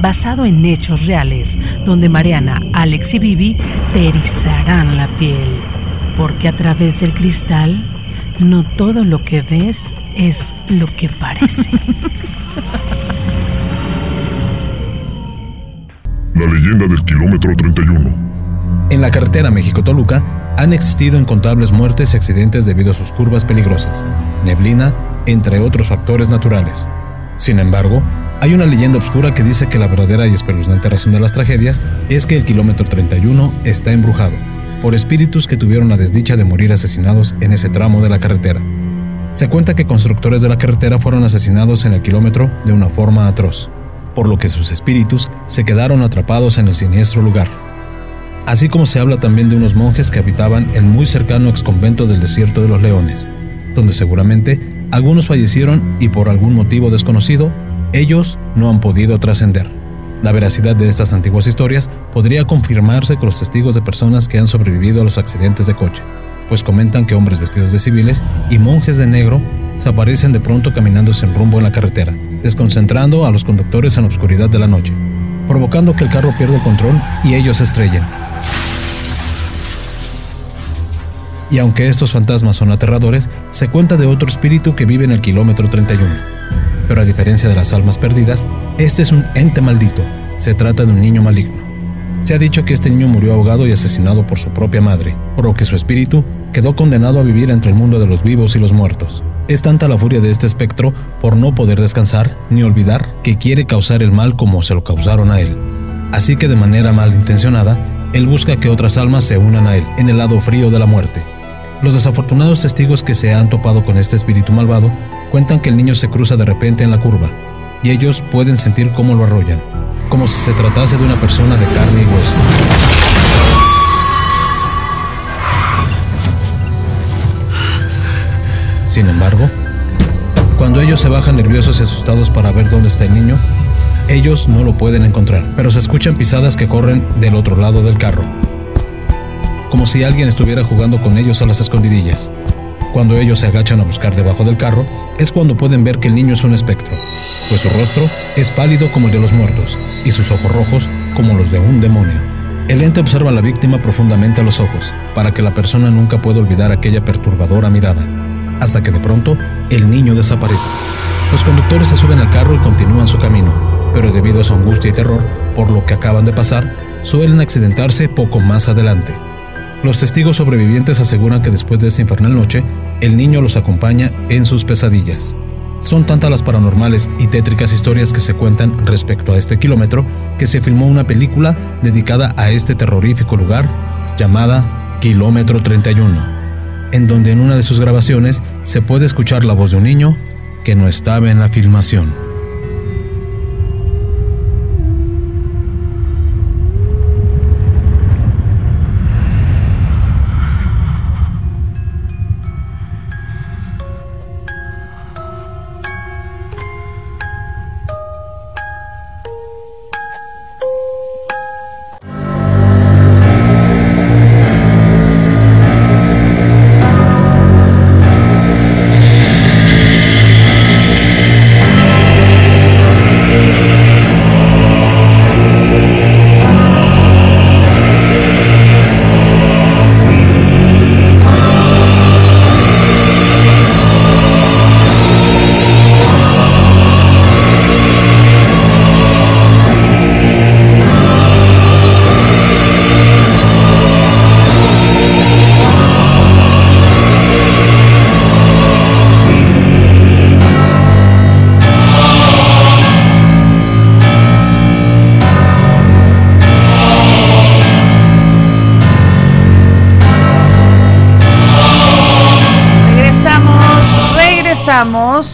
basado en hechos reales, donde Mariana, Alex y Vivi te erizarán la piel, porque a través del cristal no todo lo que ves es lo que parece. La leyenda del kilómetro 31. En la carretera México-Toluca han existido incontables muertes y accidentes debido a sus curvas peligrosas, neblina, entre otros factores naturales. Sin embargo, hay una leyenda oscura que dice que la verdadera y espeluznante razón de las tragedias es que el kilómetro 31 está embrujado por espíritus que tuvieron la desdicha de morir asesinados en ese tramo de la carretera. Se cuenta que constructores de la carretera fueron asesinados en el kilómetro de una forma atroz, por lo que sus espíritus se quedaron atrapados en el siniestro lugar. Así como se habla también de unos monjes que habitaban el muy cercano exconvento del desierto de los leones, donde seguramente algunos fallecieron y por algún motivo desconocido, ellos no han podido trascender. La veracidad de estas antiguas historias podría confirmarse con los testigos de personas que han sobrevivido a los accidentes de coche, pues comentan que hombres vestidos de civiles y monjes de negro se aparecen de pronto caminando sin rumbo en la carretera, desconcentrando a los conductores en la oscuridad de la noche, provocando que el carro pierda el control y ellos se estrellen. Y aunque estos fantasmas son aterradores, se cuenta de otro espíritu que vive en el kilómetro 31. Pero a diferencia de las almas perdidas, este es un ente maldito. Se trata de un niño maligno. Se ha dicho que este niño murió ahogado y asesinado por su propia madre, por lo que su espíritu quedó condenado a vivir entre el mundo de los vivos y los muertos. Es tanta la furia de este espectro por no poder descansar ni olvidar que quiere causar el mal como se lo causaron a él. Así que de manera malintencionada, él busca que otras almas se unan a él en el lado frío de la muerte. Los desafortunados testigos que se han topado con este espíritu malvado cuentan que el niño se cruza de repente en la curva y ellos pueden sentir cómo lo arrollan, como si se tratase de una persona de carne y hueso. Sin embargo, cuando ellos se bajan nerviosos y asustados para ver dónde está el niño, ellos no lo pueden encontrar, pero se escuchan pisadas que corren del otro lado del carro, como si alguien estuviera jugando con ellos a las escondidillas. Cuando ellos se agachan a buscar debajo del carro, es cuando pueden ver que el niño es un espectro, pues su rostro es pálido como el de los muertos y sus ojos rojos como los de un demonio. El ente observa a la víctima profundamente a los ojos, para que la persona nunca pueda olvidar aquella perturbadora mirada, hasta que de pronto el niño desaparece. Los conductores se suben al carro y continúan su camino, pero debido a su angustia y terror por lo que acaban de pasar, suelen accidentarse poco más adelante. Los testigos sobrevivientes aseguran que después de esa infernal noche, el niño los acompaña en sus pesadillas. Son tantas las paranormales y tétricas historias que se cuentan respecto a este kilómetro que se filmó una película dedicada a este terrorífico lugar llamada Kilómetro 31, en donde en una de sus grabaciones se puede escuchar la voz de un niño que no estaba en la filmación.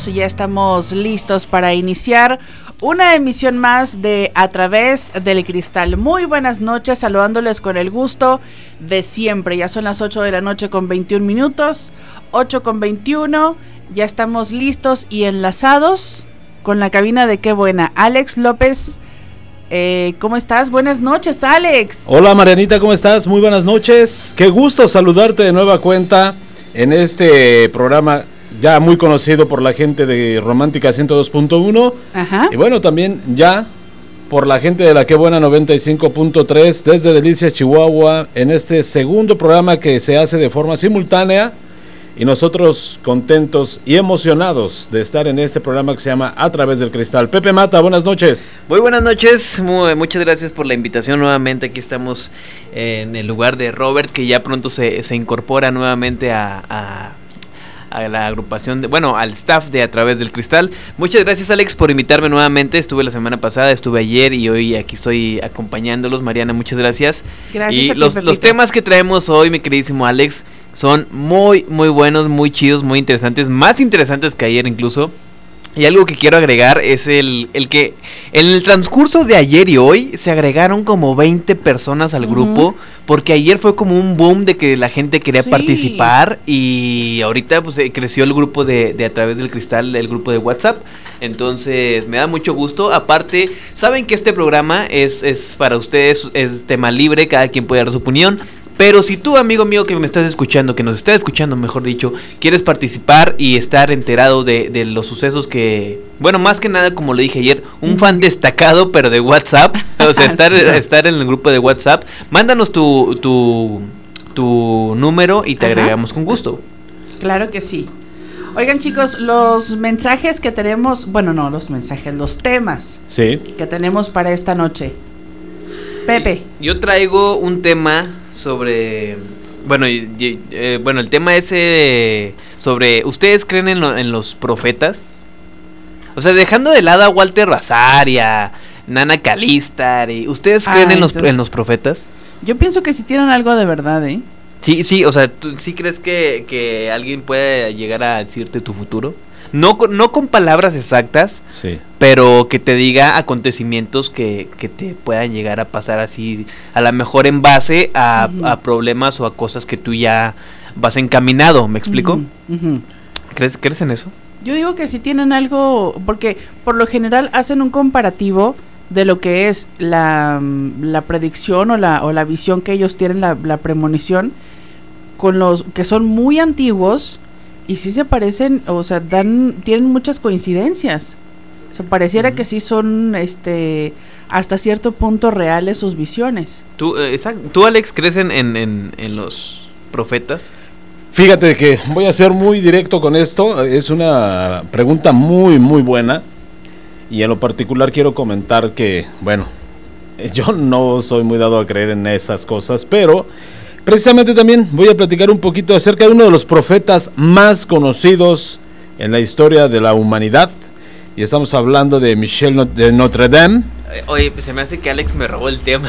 Estamos, ya estamos listos para iniciar una emisión más de A través del cristal. Muy buenas noches, saludándoles con el gusto de siempre. Ya son las 8 de la noche con 21 minutos, 8 con 21. Ya estamos listos y enlazados con la cabina de Qué Buena. Alex López, eh, ¿cómo estás? Buenas noches, Alex. Hola Marianita, ¿cómo estás? Muy buenas noches. Qué gusto saludarte de nueva cuenta en este programa ya muy conocido por la gente de Romántica 102.1. Ajá. Y bueno, también ya por la gente de la Que Buena 95.3 desde Delicias, Chihuahua, en este segundo programa que se hace de forma simultánea. Y nosotros contentos y emocionados de estar en este programa que se llama A través del cristal. Pepe Mata, buenas noches. Muy buenas noches, muchas gracias por la invitación nuevamente. Aquí estamos en el lugar de Robert, que ya pronto se, se incorpora nuevamente a a la agrupación, de, bueno, al staff de A través del cristal. Muchas gracias Alex por invitarme nuevamente. Estuve la semana pasada, estuve ayer y hoy aquí estoy acompañándolos. Mariana, muchas gracias. Gracias. Y los, los temas que traemos hoy, mi queridísimo Alex, son muy, muy buenos, muy chidos, muy interesantes, más interesantes que ayer incluso. Y algo que quiero agregar es el, el, que en el transcurso de ayer y hoy se agregaron como 20 personas al grupo, porque ayer fue como un boom de que la gente quería participar y ahorita pues eh, creció el grupo de, de A través del cristal, el grupo de WhatsApp. Entonces me da mucho gusto. Aparte, saben que este programa es, es para ustedes, es tema libre, cada quien puede dar su opinión. Pero si tú, amigo mío, que me estás escuchando, que nos estás escuchando, mejor dicho, quieres participar y estar enterado de, los sucesos que, bueno, más que nada, como le dije ayer, un fan destacado, pero de WhatsApp, o sea, estar, estar en el grupo de WhatsApp, mándanos tu, tu, tu número y te agregamos con gusto. Claro que sí. Oigan chicos, los mensajes que tenemos, bueno, no los mensajes, los temas sí. que tenemos para esta noche. Pepe. Yo traigo un tema sobre... Bueno, eh, bueno, el tema ese sobre... ¿Ustedes creen en, los profetas? O sea, dejando de lado a Walter Razar y a Nana Calistar, y, ¿ustedes creen en, los, en los profetas? Yo pienso que si tienen algo de verdad, ¿eh? Sí, sí, o sea, ¿tú sí crees que, que alguien puede llegar a decirte tu futuro? No, no con palabras exactas, sí. pero que te diga acontecimientos que, que, te puedan llegar a pasar así, a lo mejor en base a, problemas o a cosas que tú ya vas encaminado, ¿me explico? ¿Crees, ¿Crees en eso? Yo digo que si tienen algo, porque por lo general hacen un comparativo de lo que es la, la predicción o la, o la visión que ellos tienen, la, la premonición, con los que son muy antiguos y sí se parecen, o sea, dan, tienen muchas coincidencias. O sea, pareciera que sí son, este, hasta cierto punto reales sus visiones. ¿Tú, eh, ¿tú Alex, crees en, en, en, los profetas? Fíjate que voy a ser muy directo con esto. Es una pregunta muy, muy buena. Y en lo particular quiero comentar que, bueno, yo no soy muy dado a creer en estas cosas, pero Precisamente también voy a platicar un poquito acerca de uno de los profetas más conocidos en la historia de la humanidad. Y estamos hablando de Michel de Notre Dame. Eh, oye, se me hace que Alex me robó el tema.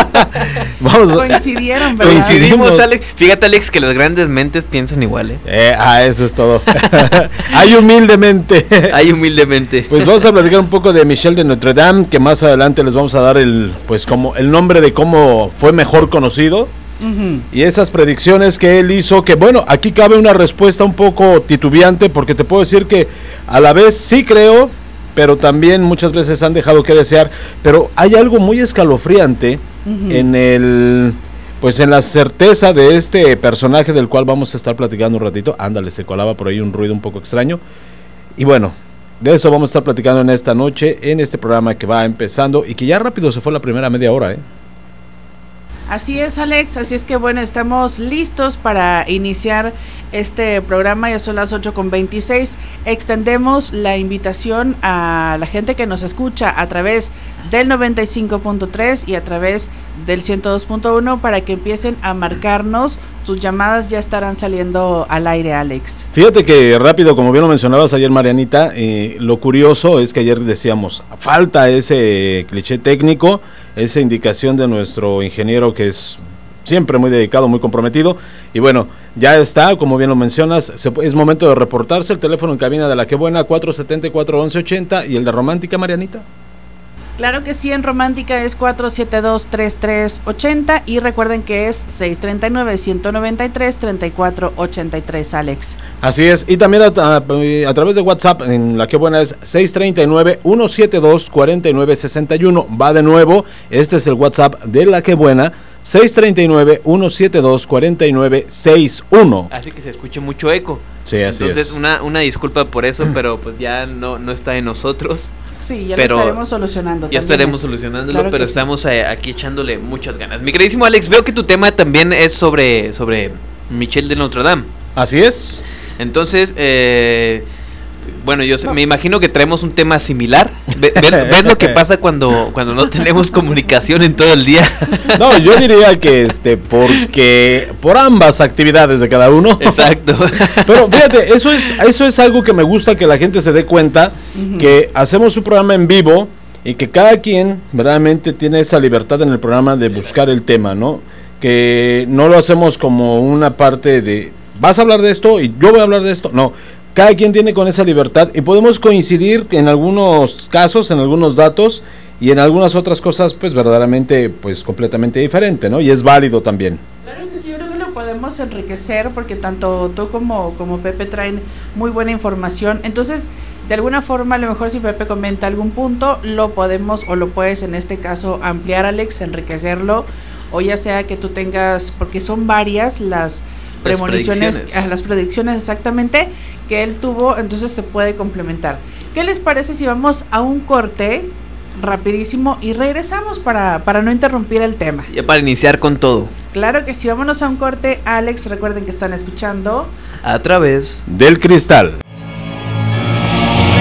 Vamos. Coincidieron, ¿verdad? Coincidimos, Alex. Fíjate, Alex, que las grandes mentes piensan igual, ¿eh? eh ah, eso es todo. Hay humildemente. Hay humildemente. Pues vamos a platicar un poco de Michel de Notre Dame, que más adelante les vamos a dar el, pues como el nombre de cómo fue mejor conocido. Y esas predicciones que él hizo, que bueno, aquí cabe una respuesta un poco titubeante, porque te puedo decir que a la vez sí creo, pero también muchas veces han dejado que desear. Pero hay algo muy escalofriante en el pues en la certeza de este personaje del cual vamos a estar platicando un ratito. Ándale, se colaba por ahí un ruido un poco extraño. Y bueno, de eso vamos a estar platicando en esta noche, en este programa que va empezando y que ya rápido se fue la primera media hora, ¿eh? Así es, Alex. Así es que bueno, estamos listos para iniciar este programa. Ya son las 8 con 26. Extendemos la invitación a la gente que nos escucha a través del 95.3 y a través del 102.1 para que empiecen a marcarnos. Sus llamadas ya estarán saliendo al aire, Alex. Fíjate que rápido, como bien lo mencionabas ayer, Marianita, eh, lo curioso es que ayer decíamos, falta ese cliché técnico esa indicación de nuestro ingeniero que es siempre muy dedicado, muy comprometido. Y bueno, ya está, como bien lo mencionas, es momento de reportarse. El teléfono en cabina de la que buena, 474-1180 y el de Romántica, Marianita. Claro que sí, en Romántica es 472-3380 y recuerden que es 639-193-3483, Alex. Así es, y también a, través de WhatsApp en la que buena es 639-172-4961. Va de nuevo, este es el WhatsApp de la que buena. 639-172-4961. Así que se escuche mucho eco. Sí, así Entonces, Una, una disculpa por eso, pero pues ya no, no está en nosotros. Sí, ya lo estaremos solucionando. Ya estaremos solucionándolo, pero estamos eh, aquí echándole muchas ganas. Mi queridísimo Alex, veo que tu tema también es sobre, sobre Michel de Notre Dame. Así es. Entonces, eh, bueno, yo me imagino que traemos un tema similar. ¿Ves lo que pasa cuando, cuando no tenemos comunicación en todo el día? No, yo diría que este, porque por ambas actividades de cada uno. Exacto. Pero fíjate, eso es, eso es algo que me gusta que la gente se dé cuenta, que hacemos un programa en vivo y que cada quien verdaderamente tiene esa libertad en el programa de buscar el tema, ¿no? Que no lo hacemos como una parte de, vas a hablar de esto y yo voy a hablar de esto. No, cada quien tiene con esa libertad y podemos coincidir en algunos casos, en algunos datos y en algunas otras cosas pues verdaderamente pues completamente diferente, ¿no? Y es válido también. Claro que sí, yo creo que lo podemos enriquecer porque tanto tú como, como Pepe traen muy buena información. Entonces, de alguna forma, a lo mejor si Pepe comenta algún punto, lo podemos o lo puedes en este caso ampliar, Alex, enriquecerlo, o ya sea que tú tengas, porque son varias las premoniciones, las predicciones exactamente que él tuvo, entonces se puede complementar. ¿Qué les parece si vamos a un corte rapidísimo y regresamos para, para no interrumpir el tema? Ya para iniciar con todo. Claro que sí, vámonos a un corte. Alex, recuerden que están escuchando a través del cristal.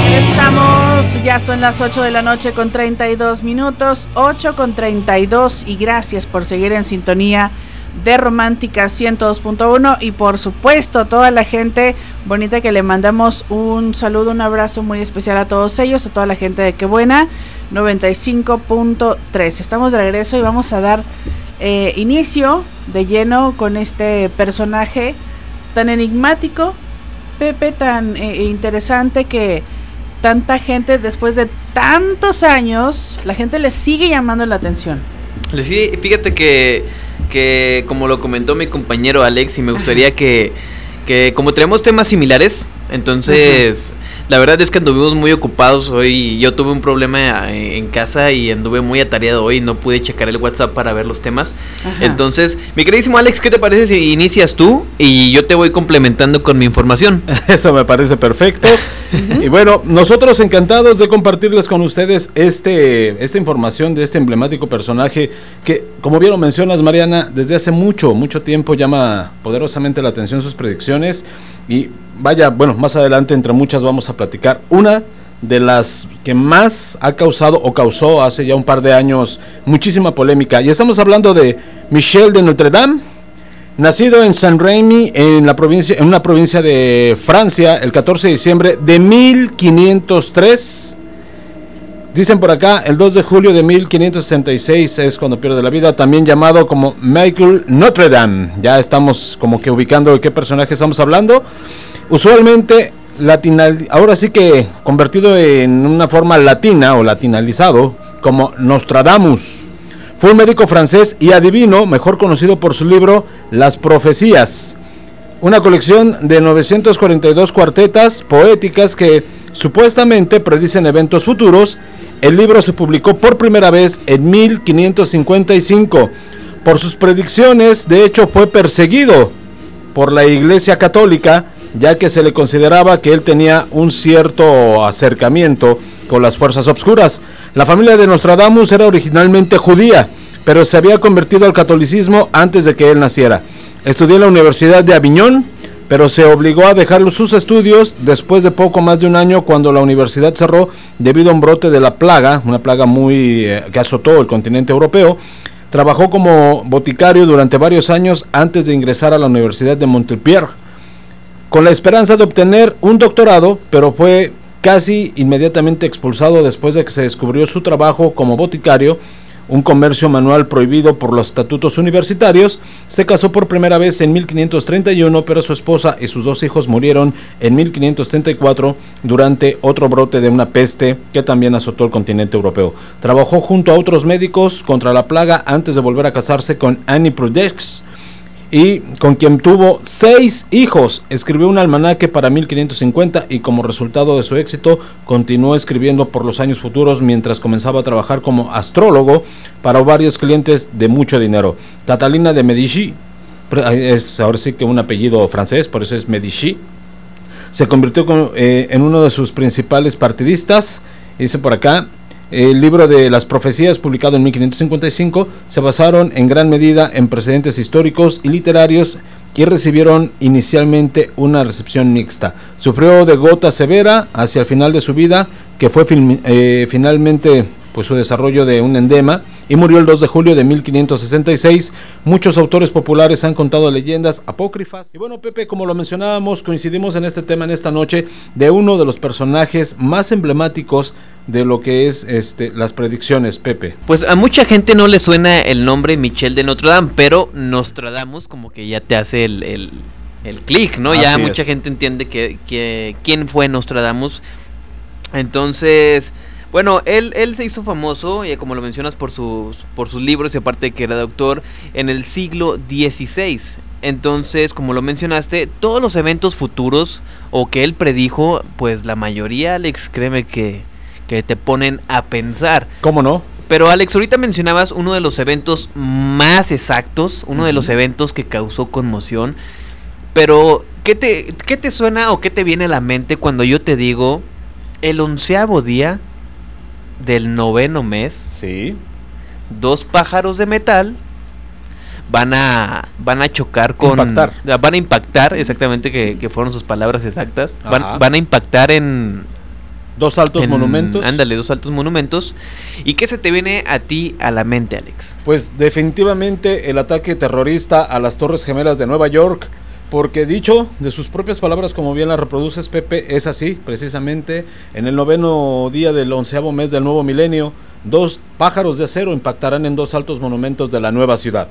Regresamos, ya son las 8 de la noche con 32 minutos, 8 con 32 y gracias por seguir en sintonía de Romántica 102.1 y por supuesto toda la gente bonita que le mandamos un saludo, un abrazo muy especial a todos ellos, a toda la gente de Qué Buena 95.3. Estamos de regreso y vamos a dar eh, inicio de lleno con este personaje tan enigmático, Pepe, tan eh, interesante que tanta gente después de tantos años, la gente le sigue llamando la atención. Le fíjate que que como lo comentó mi compañero Alex y me gustaría que, que como tenemos temas similares, entonces la verdad es que anduvimos muy ocupados hoy. Yo tuve un problema eh, en casa y anduve muy atareado hoy. No pude checar el WhatsApp para ver los temas. Entonces, mi queridísimo Alex, ¿qué te parece si inicias tú y yo te voy complementando con mi información? Eso me parece perfecto. y bueno, nosotros encantados de compartirles con ustedes este, esta información de este emblemático personaje que, como bien lo mencionas, Mariana, desde hace mucho, mucho tiempo llama poderosamente la atención sus predicciones. Y vaya, bueno, más adelante entre muchas vamos a platicar. Una de las que más ha causado o causó hace ya un par de años muchísima polémica. Y estamos hablando de Michel de Notre Dame, nacido en Saint Remy, en, la provincia, en una provincia de Francia, el 14 de diciembre de 1503. Dicen por acá, el 2 de julio de 1566 es cuando pierde la vida, también llamado como Michael Notre Dame. Ya estamos como que ubicando qué personaje estamos hablando. Usualmente, latinal, ahora sí que convertido en una forma latina o latinalizado, como Nostradamus. Fue un médico francés y adivino, mejor conocido por su libro Las Profecías, una colección de 942 cuartetas poéticas que supuestamente predicen eventos futuros el libro se publicó por primera vez en 1555. Por sus predicciones, de hecho, fue perseguido por la Iglesia Católica, ya que se le consideraba que él tenía un cierto acercamiento con las fuerzas obscuras. La familia de Nostradamus era originalmente judía, pero se había convertido al catolicismo antes de que él naciera. Estudió en la Universidad de Aviñón, pero se obligó a dejar sus estudios después de poco más de un año cuando la universidad cerró debido a un brote de la plaga, una plaga muy eh, que azotó el continente europeo. Trabajó como boticario durante varios años antes de ingresar a la Universidad de Montpellier, con la esperanza de obtener un doctorado, pero fue casi inmediatamente expulsado después de que se descubrió su trabajo como boticario un comercio manual prohibido por los estatutos universitarios. Se casó por primera vez en 1531, pero su esposa y sus dos hijos murieron en 1534 durante otro brote de una peste que también azotó el continente europeo. Trabajó junto a otros médicos contra la plaga antes de volver a casarse con Annie Prudex y con quien tuvo seis hijos. Escribió un almanaque para 1550 y como resultado de su éxito continuó escribiendo por los años futuros mientras comenzaba a trabajar como astrólogo para varios clientes de mucho dinero. Catalina de Medici, es ahora sí que un apellido francés, por eso es Medici, se convirtió eh, en uno de sus principales partidistas. Dice por acá, el libro de las profecías, publicado en 1555, se basaron en gran medida en precedentes históricos y literarios y recibieron inicialmente una recepción mixta. Sufrió de gota severa hacia el final de su vida, que fue eh, finalmente pues su desarrollo de un endema y murió el 2 de julio de 1566. Muchos autores populares han contado leyendas apócrifas. Y bueno, Pepe, como lo mencionábamos, coincidimos en este tema en esta noche de uno de los personajes más emblemáticos de lo que es este las predicciones, Pepe. Pues a mucha gente no le suena el nombre Michel de Notre Dame, pero Nostradamus como que ya te hace el, el, clic, ¿no? ya mucha gente entiende que, que quién fue Nostradamus. Entonces, bueno, él, él se hizo famoso, y como lo mencionas, por sus, por sus libros y aparte que era doctor, en el siglo XVI. Entonces, como lo mencionaste, todos los eventos futuros o que él predijo, pues la mayoría, Alex, créeme que, que te ponen a pensar. ¿Cómo no? Pero Alex, ahorita mencionabas uno de los eventos más exactos, uno de los eventos que causó conmoción. Pero, ¿qué te, ¿qué te suena o qué te viene a la mente cuando yo te digo el onceavo día del noveno mes, sí. dos pájaros de metal van a van a chocar con impactar. van a impactar exactamente que, fueron sus palabras exactas. Van, van, a impactar en dos altos monumentos. ándale dos altos monumentos. Y qué se te viene a ti a la mente Alex pues definitivamente el ataque terrorista a las torres gemelas de Nueva York porque dicho de sus propias palabras, como bien la reproduces Pepe, es así, precisamente, en el noveno día del onceavo mes del nuevo milenio, dos pájaros de acero impactarán en dos altos monumentos de la nueva ciudad.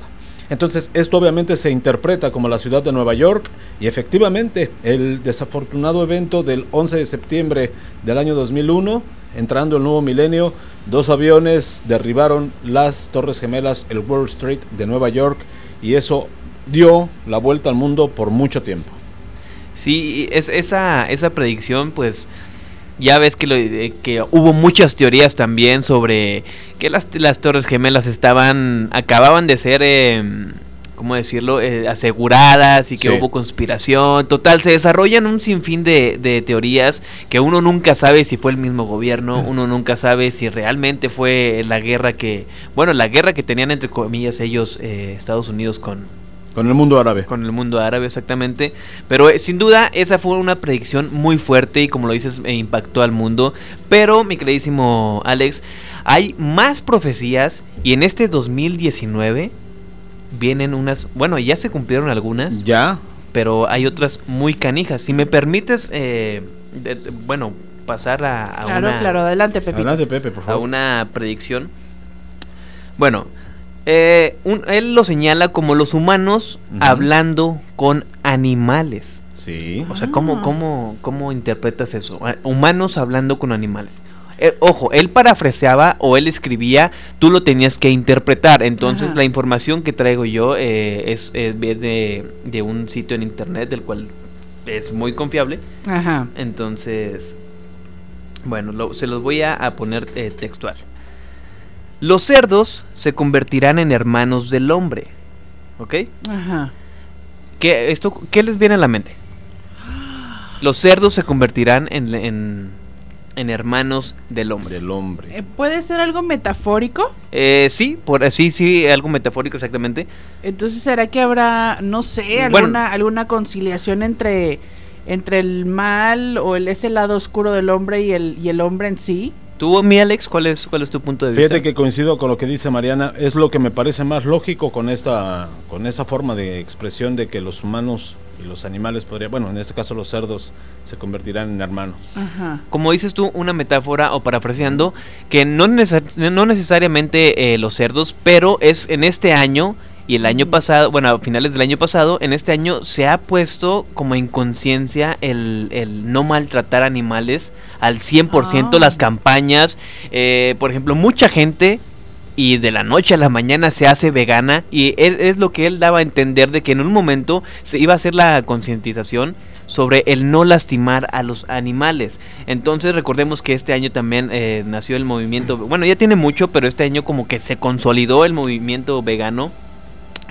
Entonces, esto obviamente se interpreta como la ciudad de Nueva York y efectivamente el desafortunado evento del 11 de septiembre del año 2001, entrando el nuevo milenio, dos aviones derribaron las Torres Gemelas, el Wall Street de Nueva York y eso dio la vuelta al mundo por mucho tiempo. Sí, es, esa, esa predicción, pues ya ves que, lo, eh, que hubo muchas teorías también sobre que las, las Torres Gemelas estaban, acababan de ser, eh, ¿cómo decirlo?, eh, aseguradas y que hubo conspiración. Total, se desarrollan un sinfín de, de, teorías que uno nunca sabe si fue el mismo gobierno, uno nunca sabe si realmente fue la guerra que, bueno, la guerra que tenían entre comillas ellos, Estados Unidos con, con el mundo árabe. Con el mundo árabe, exactamente. Pero eh, sin duda, esa fue una predicción muy fuerte y como lo dices, eh, impactó al mundo. Pero, mi queridísimo Alex, hay más profecías y en este 2019 vienen unas, bueno, ya se cumplieron algunas. Ya. Pero hay otras muy canijas. Si me permites, eh, bueno, pasar a, a claro, una... Claro, adelante, Pepe. Adelante, Pepe, por favor. A una predicción. Bueno, eh, él lo señala como los humanos hablando con animales. Sí. O sea, ¿cómo, cómo, cómo interpretas eso? Ah, humanos hablando con animales. Eh, ojo, él parafraseaba o él escribía, tú lo tenías que interpretar. Entonces, la información que traigo yo eh, es, de, de, un sitio en internet del cual es muy confiable. Ajá. Entonces, bueno, se los voy a poner textual. Los cerdos se convertirán en hermanos del hombre. ¿Ok? Ajá. ¿Qué, esto, ¿Qué les viene a la mente? Los cerdos se convertirán en, en, hermanos del hombre. Del hombre. Eh, ¿Puede ser algo metafórico? Eh, sí, por, sí, sí, algo metafórico exactamente. Entonces, ¿será que habrá, no sé, alguna, alguna conciliación entre, entre el mal o el, ese lado oscuro del hombre y el, y el hombre en sí? Tú, mi Alex, ¿cuál es, cuál es tu punto de vista? Fíjate que coincido con lo que dice Mariana, es lo que me parece más lógico con esta, con esa forma de expresión de que los humanos y los animales podrían, bueno, en este caso los cerdos se convertirán en hermanos. Ajá. como dices tú, una metáfora o parafraseando, que no, neces- no necesariamente eh, los cerdos, pero es en este año y el año pasado, bueno, a finales del año pasado, en este año se ha puesto como en conciencia el, el no maltratar animales al 100%, Ah. las campañas, eh, por ejemplo, mucha gente y de la noche a la mañana se hace vegana y es, es lo que él daba a entender de que en un momento se iba a hacer la concientización sobre el no lastimar a los animales. Entonces recordemos que este año también eh, nació el movimiento, bueno ya tiene mucho, pero este año como que se consolidó el movimiento vegano,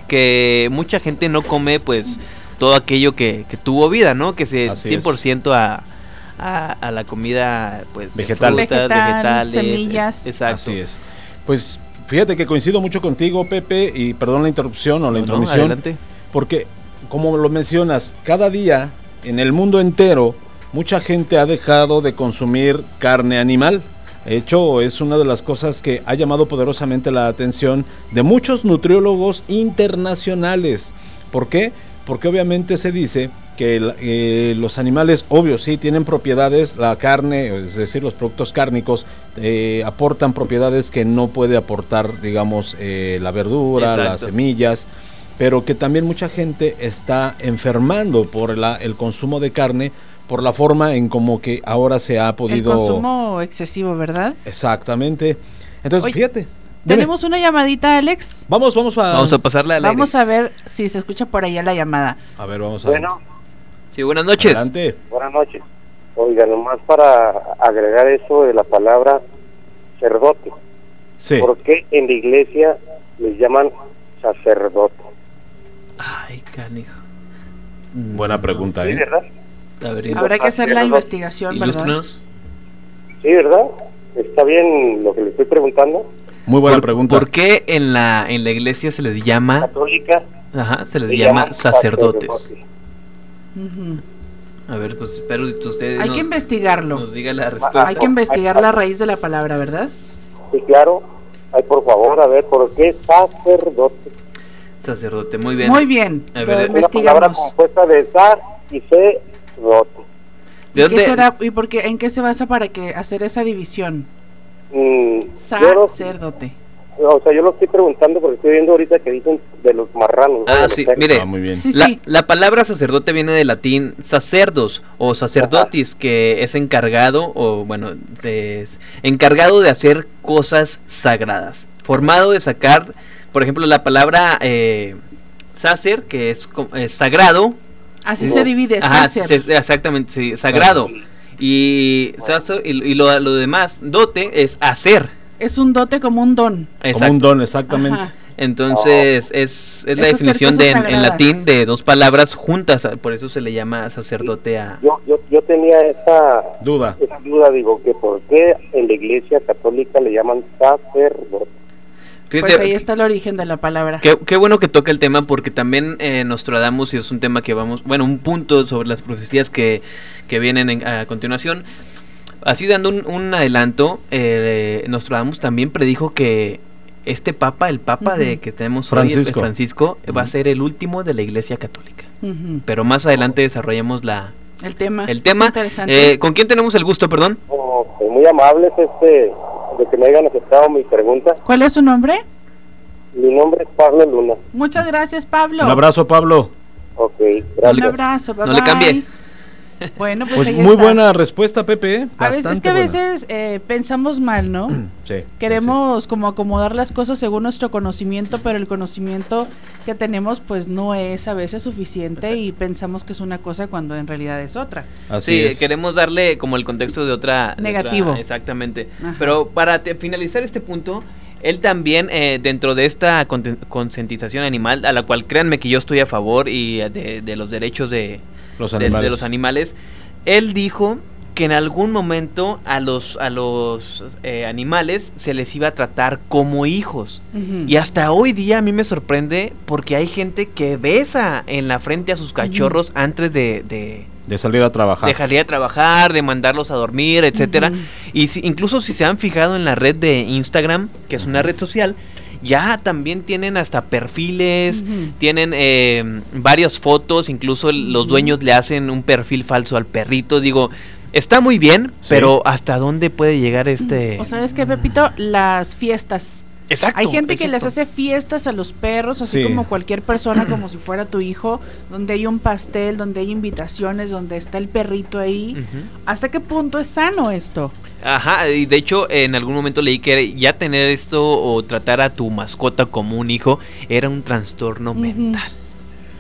que mucha gente no come pues todo aquello que, que tuvo vida, ¿no? Que se Así es. 100% a, a, a la comida pues Vegetal. frutas, Vegetal, vegetales, semillas. eh, Exacto. Así es. Pues fíjate que coincido mucho contigo, Pepe, y perdón la interrupción o la No, no, intromisión, adelante. porque como lo mencionas, cada día en el mundo entero mucha gente ha dejado de consumir carne animal. De hecho, es una de las cosas que ha llamado poderosamente la atención de muchos nutriólogos internacionales. ¿Por qué? Porque obviamente se dice que eh, los animales, obvio, sí, tienen propiedades, la carne, es decir, los productos cárnicos, eh, aportan propiedades que no puede aportar, digamos, eh, la verdura, las semillas, pero que también mucha gente está enfermando por la- el consumo de carne, por la forma en como que ahora se ha El podido... consumo excesivo, ¿verdad? Exactamente. Entonces, Oye, fíjate. dime. Tenemos una llamadita, Alex. Vamos, vamos a... Vamos a pasarla al aire. Vamos a ver si se escucha por allá la llamada. A ver, vamos a Bueno, Sí, buenas noches. Adelante. buenas noches. Oiga, nomás para agregar eso de la palabra sacerdote. Sí. ¿Por qué en la iglesia les llaman sacerdote? Ay, canijo. Buena pregunta, ¿Sí, ¿eh? verdad? Ver, Habrá que hacer la investigación, ¿verdad? ilústranos. Sí, ¿verdad? ¿Está bien lo que le estoy preguntando? Muy buena ¿Por, pregunta. ¿Por qué en la, en la iglesia se les llama, Católica. ajá, se les se llama sacerdotes? A ver, pues espero que ustedes Hay nos, que investigarlo. nos diga la respuesta. Hay que investigar la raíz de la palabra, ¿verdad? Sí, claro. Ay, por favor, a ver, ¿por qué sacerdote? Sacerdote, muy bien. Muy bien. A ver, Una palabra investigamos. compuesta de sa y ce, ¿De ¿Y dónde? qué será y por qué en qué se basa para que hacer esa división? Mm, Sacerdote. o sea, yo lo estoy preguntando porque estoy viendo ahorita que dicen de los marranos. ¿no? Ah, sí, mire. Ah, muy bien. Sí, La, sí. la palabra sacerdote viene del latín sacerdos o sacerdotis, que es encargado o bueno, es encargado de hacer cosas sagradas. Formado de sacar, por ejemplo, la palabra eh, sacer, que es sagrado. Así se divide. Ajá, se- exactamente, sí, sagrado. Y, sacer- y, y lo, lo demás, dote, es hacer. Es un dote como un don. Como un don, exactamente. Ajá. Entonces es, es la definición de, en, latín de dos palabras juntas, por eso se le llama sacerdote a... Yo, yo, yo tenía esa, Duda. esa duda, digo, que por qué en la iglesia católica le llaman sacerdote. Fíjate, Pues ahí está el origen de la palabra. Qué, qué bueno que toca el tema porque también eh, Nostradamus, y es un tema que vamos, bueno, un punto sobre las profecías que, que vienen en- a continuación. Así dando un, un adelanto, eh, Nostradamus también predijo que este papa, el papa de que tenemos Francisco. hoy, el Francisco, va a ser el último de la iglesia católica. Pero más adelante desarrollemos la, El tema. el tema. Interesante. Eh, ¿Con quién tenemos el gusto, perdón? Oh, pues muy amables este, de que me hayan aceptado mi pregunta. ¿Cuál es su nombre? Mi nombre es Pablo Luna. Muchas gracias, Pablo. Un abrazo, Pablo. Ok, Un gracias. abrazo. Bye No le cambie. Bueno, pues, Pues ahí muy está. buena respuesta, Pepe. ¿eh? A veces, es que a veces eh, pensamos mal, ¿no? Sí, sí, Queremos como acomodar las cosas según nuestro conocimiento, pero el conocimiento que tenemos pues no es a veces suficiente y pensamos que es una cosa cuando en realidad es otra. sí. Así sí, es. queremos darle como el contexto de otra... de Negativo. otra- exactamente. Ajá. Pero para te- finalizar este punto, él también, eh, dentro de esta concientización animal, a la cual créanme que yo estoy a favor y de, de los derechos de, Los de- animales. de los animales, él dijo que en algún momento a los, a los eh, animales se les iba a tratar como hijos. Y hasta hoy día a mí me sorprende porque hay gente que besa en la frente a sus cachorros antes de, de, De salir a trabajar. de salir a trabajar, de mandarlos a dormir, etcétera. Y si- incluso si se han fijado en la red de Instagram, que es una red social, ya también tienen hasta perfiles, tienen eh, varias fotos, incluso los dueños le hacen un perfil falso al perrito. Digo, está muy bien, Sí. pero ¿hasta dónde puede llegar este...? ¿O sabes qué, Pepito? Las fiestas. Exacto. Hay gente que les hace fiestas a los perros, así Sí. como cualquier persona, como si fuera tu hijo, donde hay un pastel, donde hay invitaciones, donde está el perrito ahí. ¿Hasta qué punto es sano esto? Ajá, y de hecho en algún momento leí que ya tener esto o tratar a tu mascota como un hijo era un trastorno mental.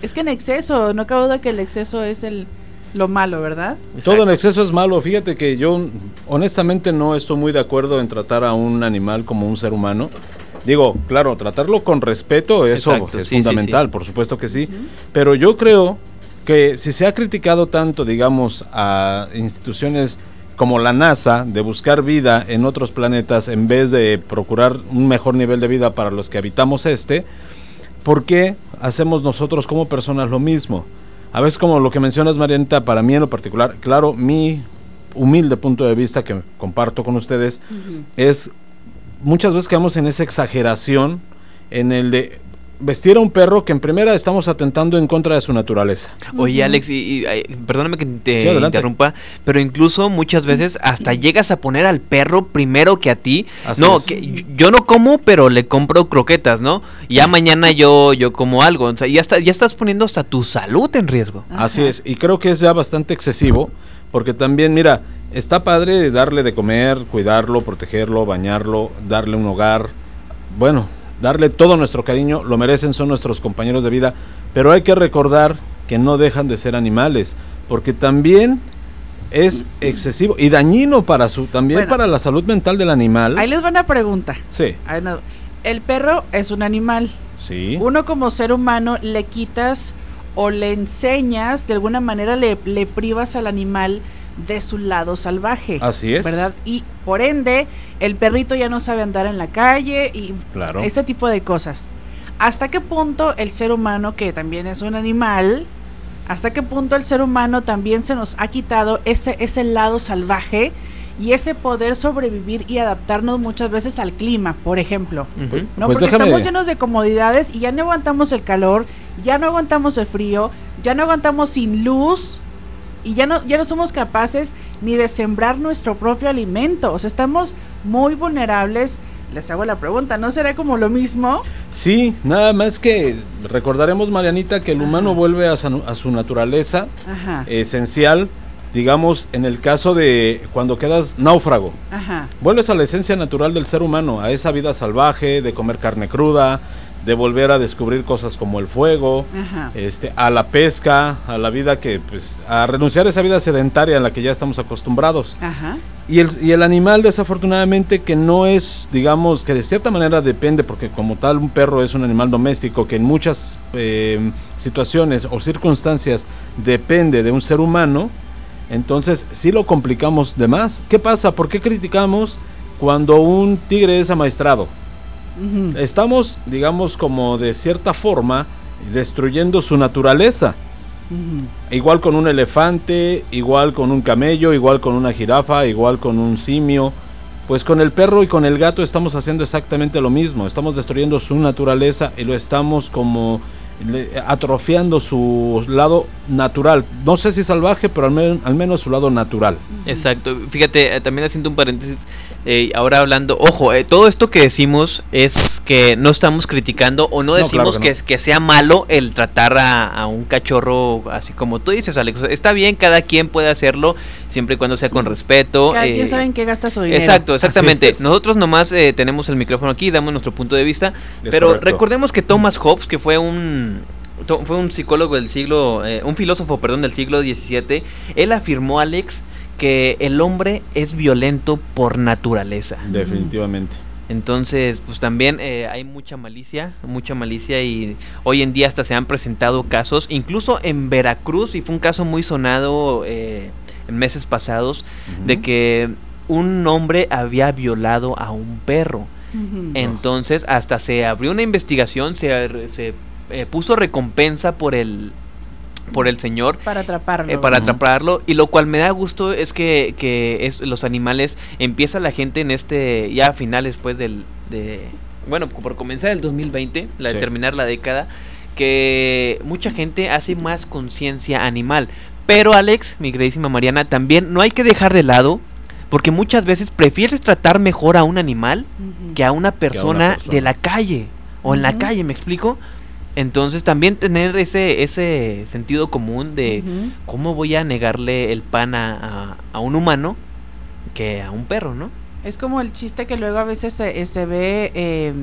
Es que en exceso, no cabe duda que el exceso es el lo malo, ¿verdad? Todo en exceso es malo. Fíjate que yo honestamente no estoy muy de acuerdo en tratar a un animal como un ser humano. Digo, claro, tratarlo con respeto, eso Exacto, es sí, fundamental, sí. por supuesto que sí. Pero yo creo que si se ha criticado tanto, digamos, a instituciones como la NASA de buscar vida en otros planetas en vez de procurar un mejor nivel de vida para los que habitamos este, ¿por qué hacemos nosotros como personas lo mismo? A veces como lo que mencionas, Marianita, para mí en lo particular, claro, mi humilde punto de vista que comparto con ustedes es muchas veces quedamos en esa exageración en el de vestir a un perro que en primera estamos atentando en contra de su naturaleza. Oye, Alex, y, perdóname que te Sí, interrumpa, pero incluso muchas veces hasta llegas a poner al perro primero que a ti. Así no, es. que yo no como, pero le compro croquetas, ¿no? Ya mañana yo yo como algo, o sea, ya está, ya estás poniendo hasta tu salud en riesgo. Así Ajá. es, y creo que es ya bastante excesivo, porque también, mira, está padre darle de comer, cuidarlo, protegerlo, bañarlo, darle un hogar, bueno, darle todo nuestro cariño, lo merecen, son nuestros compañeros de vida, pero hay que recordar que no dejan de ser animales, porque también es excesivo y dañino para su, también Bueno. para la salud mental del animal. Ahí les va una pregunta. Sí, El perro es un animal. sí. Uno como ser humano le quitas o le enseñas, de alguna manera le, le privas al animal de su lado salvaje. Así es. ¿Verdad? Y por ende, el perrito ya no sabe andar en la calle y Claro. ese tipo de cosas. ¿Hasta qué punto el ser humano, que también es un animal, hasta qué punto el ser humano también se nos ha quitado ese, ese lado salvaje y ese poder sobrevivir y adaptarnos muchas veces al clima, por ejemplo? ¿no? Pues Porque déjame- estamos llenos de comodidades y ya no aguantamos el calor, ya no aguantamos el frío, ya no aguantamos sin luz y ya no, ya no somos capaces ni de sembrar nuestro propio alimento. O sea, estamos muy vulnerables. Les hago la pregunta, ¿no será como lo mismo? Sí, nada más que recordaremos, Marianita, que el humano vuelve a su- a su naturaleza Ajá, esencial, digamos, en el caso de cuando quedas náufrago. ajá. Vuelves a la esencia natural del ser humano, a esa vida salvaje, de comer carne cruda, de volver a descubrir cosas como el fuego, Ajá. este, a la pesca, a la vida que, pues, a renunciar a esa vida sedentaria en la que ya estamos acostumbrados. Ajá. Y el, y el animal, desafortunadamente, que no es, digamos, que de cierta manera depende, porque como tal un perro es un animal doméstico que en muchas eh, situaciones o circunstancias depende de un ser humano, entonces sí lo complicamos de más. ¿Qué pasa? ¿Por qué criticamos cuando un tigre es amaestrado? Estamos, digamos, como de cierta forma, destruyendo su naturaleza. Igual con un elefante, igual con un camello, igual con una jirafa, igual con un simio. Pues con el perro y con el gato estamos haciendo exactamente lo mismo. Estamos destruyendo su naturaleza y lo estamos como atrofiando su lado natural. No sé si salvaje, pero al, men- al menos su lado natural. Exacto. Fíjate, eh, también haciendo un paréntesis, eh, ahora hablando, ojo, eh, todo esto que decimos es que no estamos criticando o no No, decimos claro que que, no. es- que sea malo el tratar a, a un cachorro así como tú dices, Alex. Está bien, cada quien puede hacerlo siempre y cuando sea con respeto. Cada eh, quien sabe en qué gasta su dinero. Exacto, exactamente. Nosotros nomás eh, tenemos el micrófono aquí, damos nuestro punto de vista, Es pero correcto. recordemos que Thomas Hobbes, que fue un fue un psicólogo del siglo, eh, un filósofo, perdón, del siglo XVII, él afirmó, Alex, que el hombre es violento por naturaleza. Definitivamente. Entonces, pues también eh, hay mucha malicia, mucha malicia y hoy en día hasta se han presentado casos, incluso en Veracruz, y fue un caso muy sonado eh, en meses pasados, de que un hombre había violado a un perro. Entonces, hasta se abrió una investigación, se, se eh, puso recompensa por el por el señor Para atraparlo. eh, para atraparlo y lo cual me da gusto es que, que es, los animales empieza la gente en este ya a finales pues del de bueno, por comenzar el 2020, la, Sí. terminar la década, que mucha gente hace más conciencia animal. Pero Alex, mi queridísima Mariana, también no hay que dejar de lado, porque muchas veces prefieres tratar mejor a un animal que a una persona, de la calle o en la calle, ¿me explico? Entonces también tener ese ese sentido común de cómo voy a negarle el pan a, a- a un humano que a un perro, ¿no? Es como el chiste que luego a veces se, eh, se ve eh,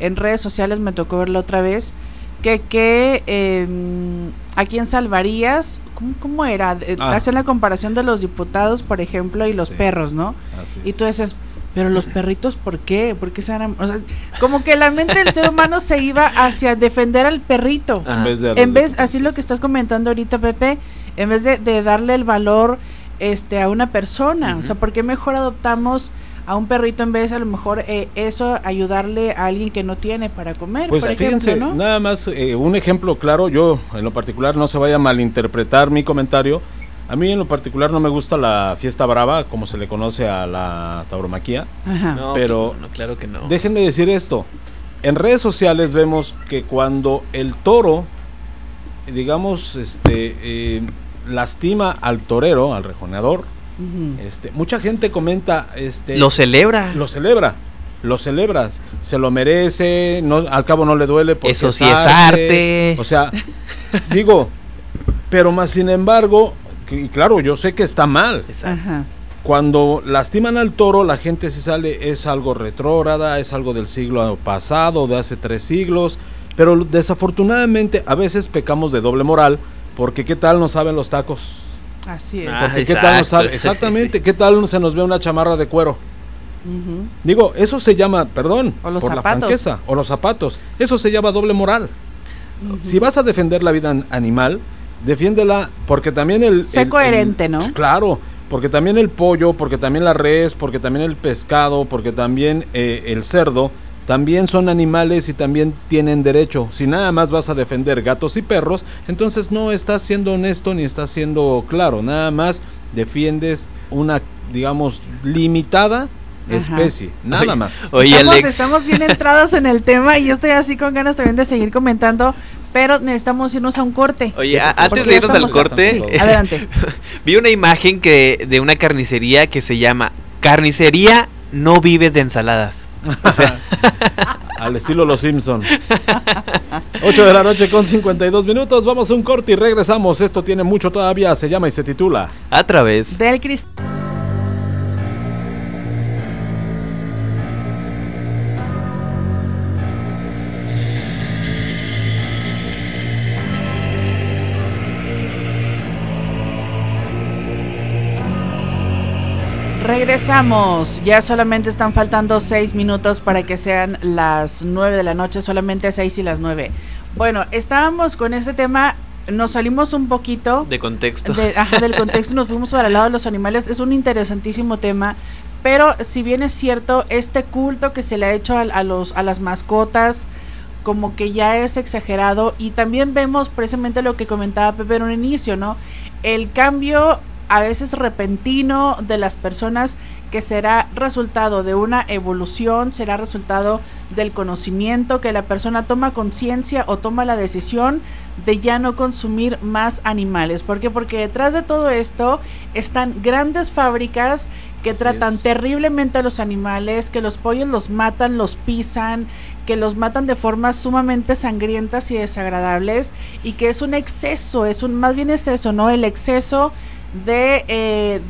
en redes sociales, me tocó verlo otra vez, que, que eh, a quién salvarías, ¿cómo, cómo era? Eh, Ah. Hacen la comparación de los diputados, por ejemplo, y los Sí. perros, ¿no? Así Y es. tú dices, pero los perritos, ¿por qué? ¿Por qué se van a-?" O sea, como que la mente del ser humano se iba hacia defender al perrito. En vez de En vez, así lo que estás comentando ahorita, Pepe, en vez de, de darle el valor este a una persona, o sea. ¿por qué mejor adoptamos a un perrito en vez de a lo mejor eh, eso ayudarle a alguien que no tiene para comer, Pues por ejemplo, fíjense, ¿no? nada más eh, un ejemplo claro, yo en lo particular no se vaya a malinterpretar mi comentario. A mí en lo particular no me gusta la fiesta brava, como se le conoce a la tauromaquia. Ajá. No, Pero- no, claro que no. Déjenme decir esto. En redes sociales vemos que cuando el toro, digamos, este, eh, lastima al torero, al rejoneador, este, mucha gente comenta, este, Lo celebra. lo celebra, lo celebras, se lo merece, no, al cabo no le duele porque Eso sí es arte. O sea, digo, pero más sin embargo, y claro, yo sé que está mal. Exacto. Cuando lastiman al toro, la gente se sale, es algo retrógrada, es algo del siglo pasado, de hace tres siglos, pero desafortunadamente a veces pecamos de doble moral, porque qué tal nos saben los tacos. Así es. Ah, Porque qué tal exacto, sabe- sí, exactamente, sí. qué tal se nos ve una chamarra de cuero. Digo, eso se llama, perdón, O los por la zapatos. franqueza, o los zapatos. Eso se llama doble moral. Si vas a defender la vida an- animal, defiéndela porque también el... Sé el- coherente, el- ¿no? Claro, porque también el pollo, porque también la res, porque también el pescado, porque también eh, el cerdo, también son animales y también tienen derecho. Si nada más vas a defender gatos y perros, entonces no estás siendo honesto ni estás siendo claro. Nada más defiendes una, digamos, limitada Ajá. especie. Nada Oye, más. Oye, estamos, Alex. estamos bien entrados en el tema y yo estoy así con ganas también de seguir comentando, pero necesitamos irnos a un corte. Oye, a- antes de irnos al corte, Sí, adelante. vi una imagen que de una carnicería que se llama Carnicería No vives de ensaladas. O sea, Al estilo Los Simpson. 8 de la noche con 52 minutos. Vamos a un corte y regresamos. Esto tiene mucho todavía. Se llama y se titula. a través Del cristal. Regresamos. Ya solamente están faltando seis minutos para que sean las nueve de la noche, solamente seis y las nueve. Bueno, estábamos con ese tema, nos salimos un poquito de contexto. de- ajá, del contexto, nos fuimos para el lado de los animales. Es un interesantísimo tema, pero si bien es cierto, este culto que se le ha hecho a, a los, a las mascotas, como que ya es exagerado. Y también vemos precisamente lo que comentaba Pepe en un inicio, ¿no? El cambio a veces repentino de las personas que será resultado de una evolución, será resultado del conocimiento, que la persona toma conciencia o toma la decisión de ya no consumir más animales. ¿Por qué? Porque detrás de todo esto están grandes fábricas que Así tratan es. terriblemente a los animales, que los pollos los matan, los pisan, que los matan de formas sumamente sangrientas y desagradables y que es un exceso, es un más bien es eso, ¿no? El exceso de, eh,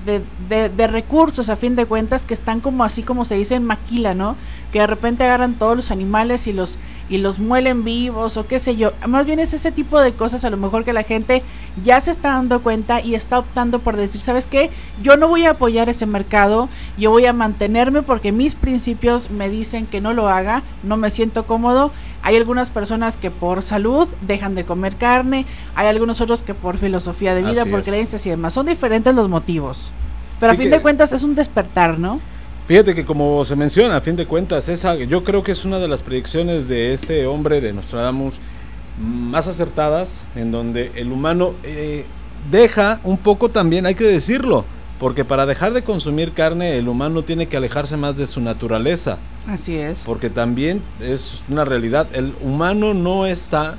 de, de- recursos a fin de cuentas que están como así como se dice en maquila, ¿no? Que de repente agarran todos los animales y los y los muelen vivos o qué sé yo. Más bien es ese tipo de cosas a lo mejor que la gente ya se está dando cuenta y está optando por decir, ¿sabes qué? Yo no voy a apoyar ese mercado, yo voy a mantenerme porque mis principios me dicen que no lo haga, no me siento cómodo. Hay algunas personas que por salud dejan de comer carne, hay algunos otros que por filosofía de vida, Así por es. creencias y demás. Son diferentes los motivos. Pero a fin que- de cuentas es un despertar, ¿no? Fíjate que como se menciona, a fin de cuentas, esa, yo creo que es una de las predicciones de este hombre de Nostradamus más acertadas, en donde el humano eh, deja un poco también, hay que decirlo, Porque para dejar de consumir carne, el humano tiene que alejarse más de su naturaleza. Así es. Porque también es una realidad. El humano no está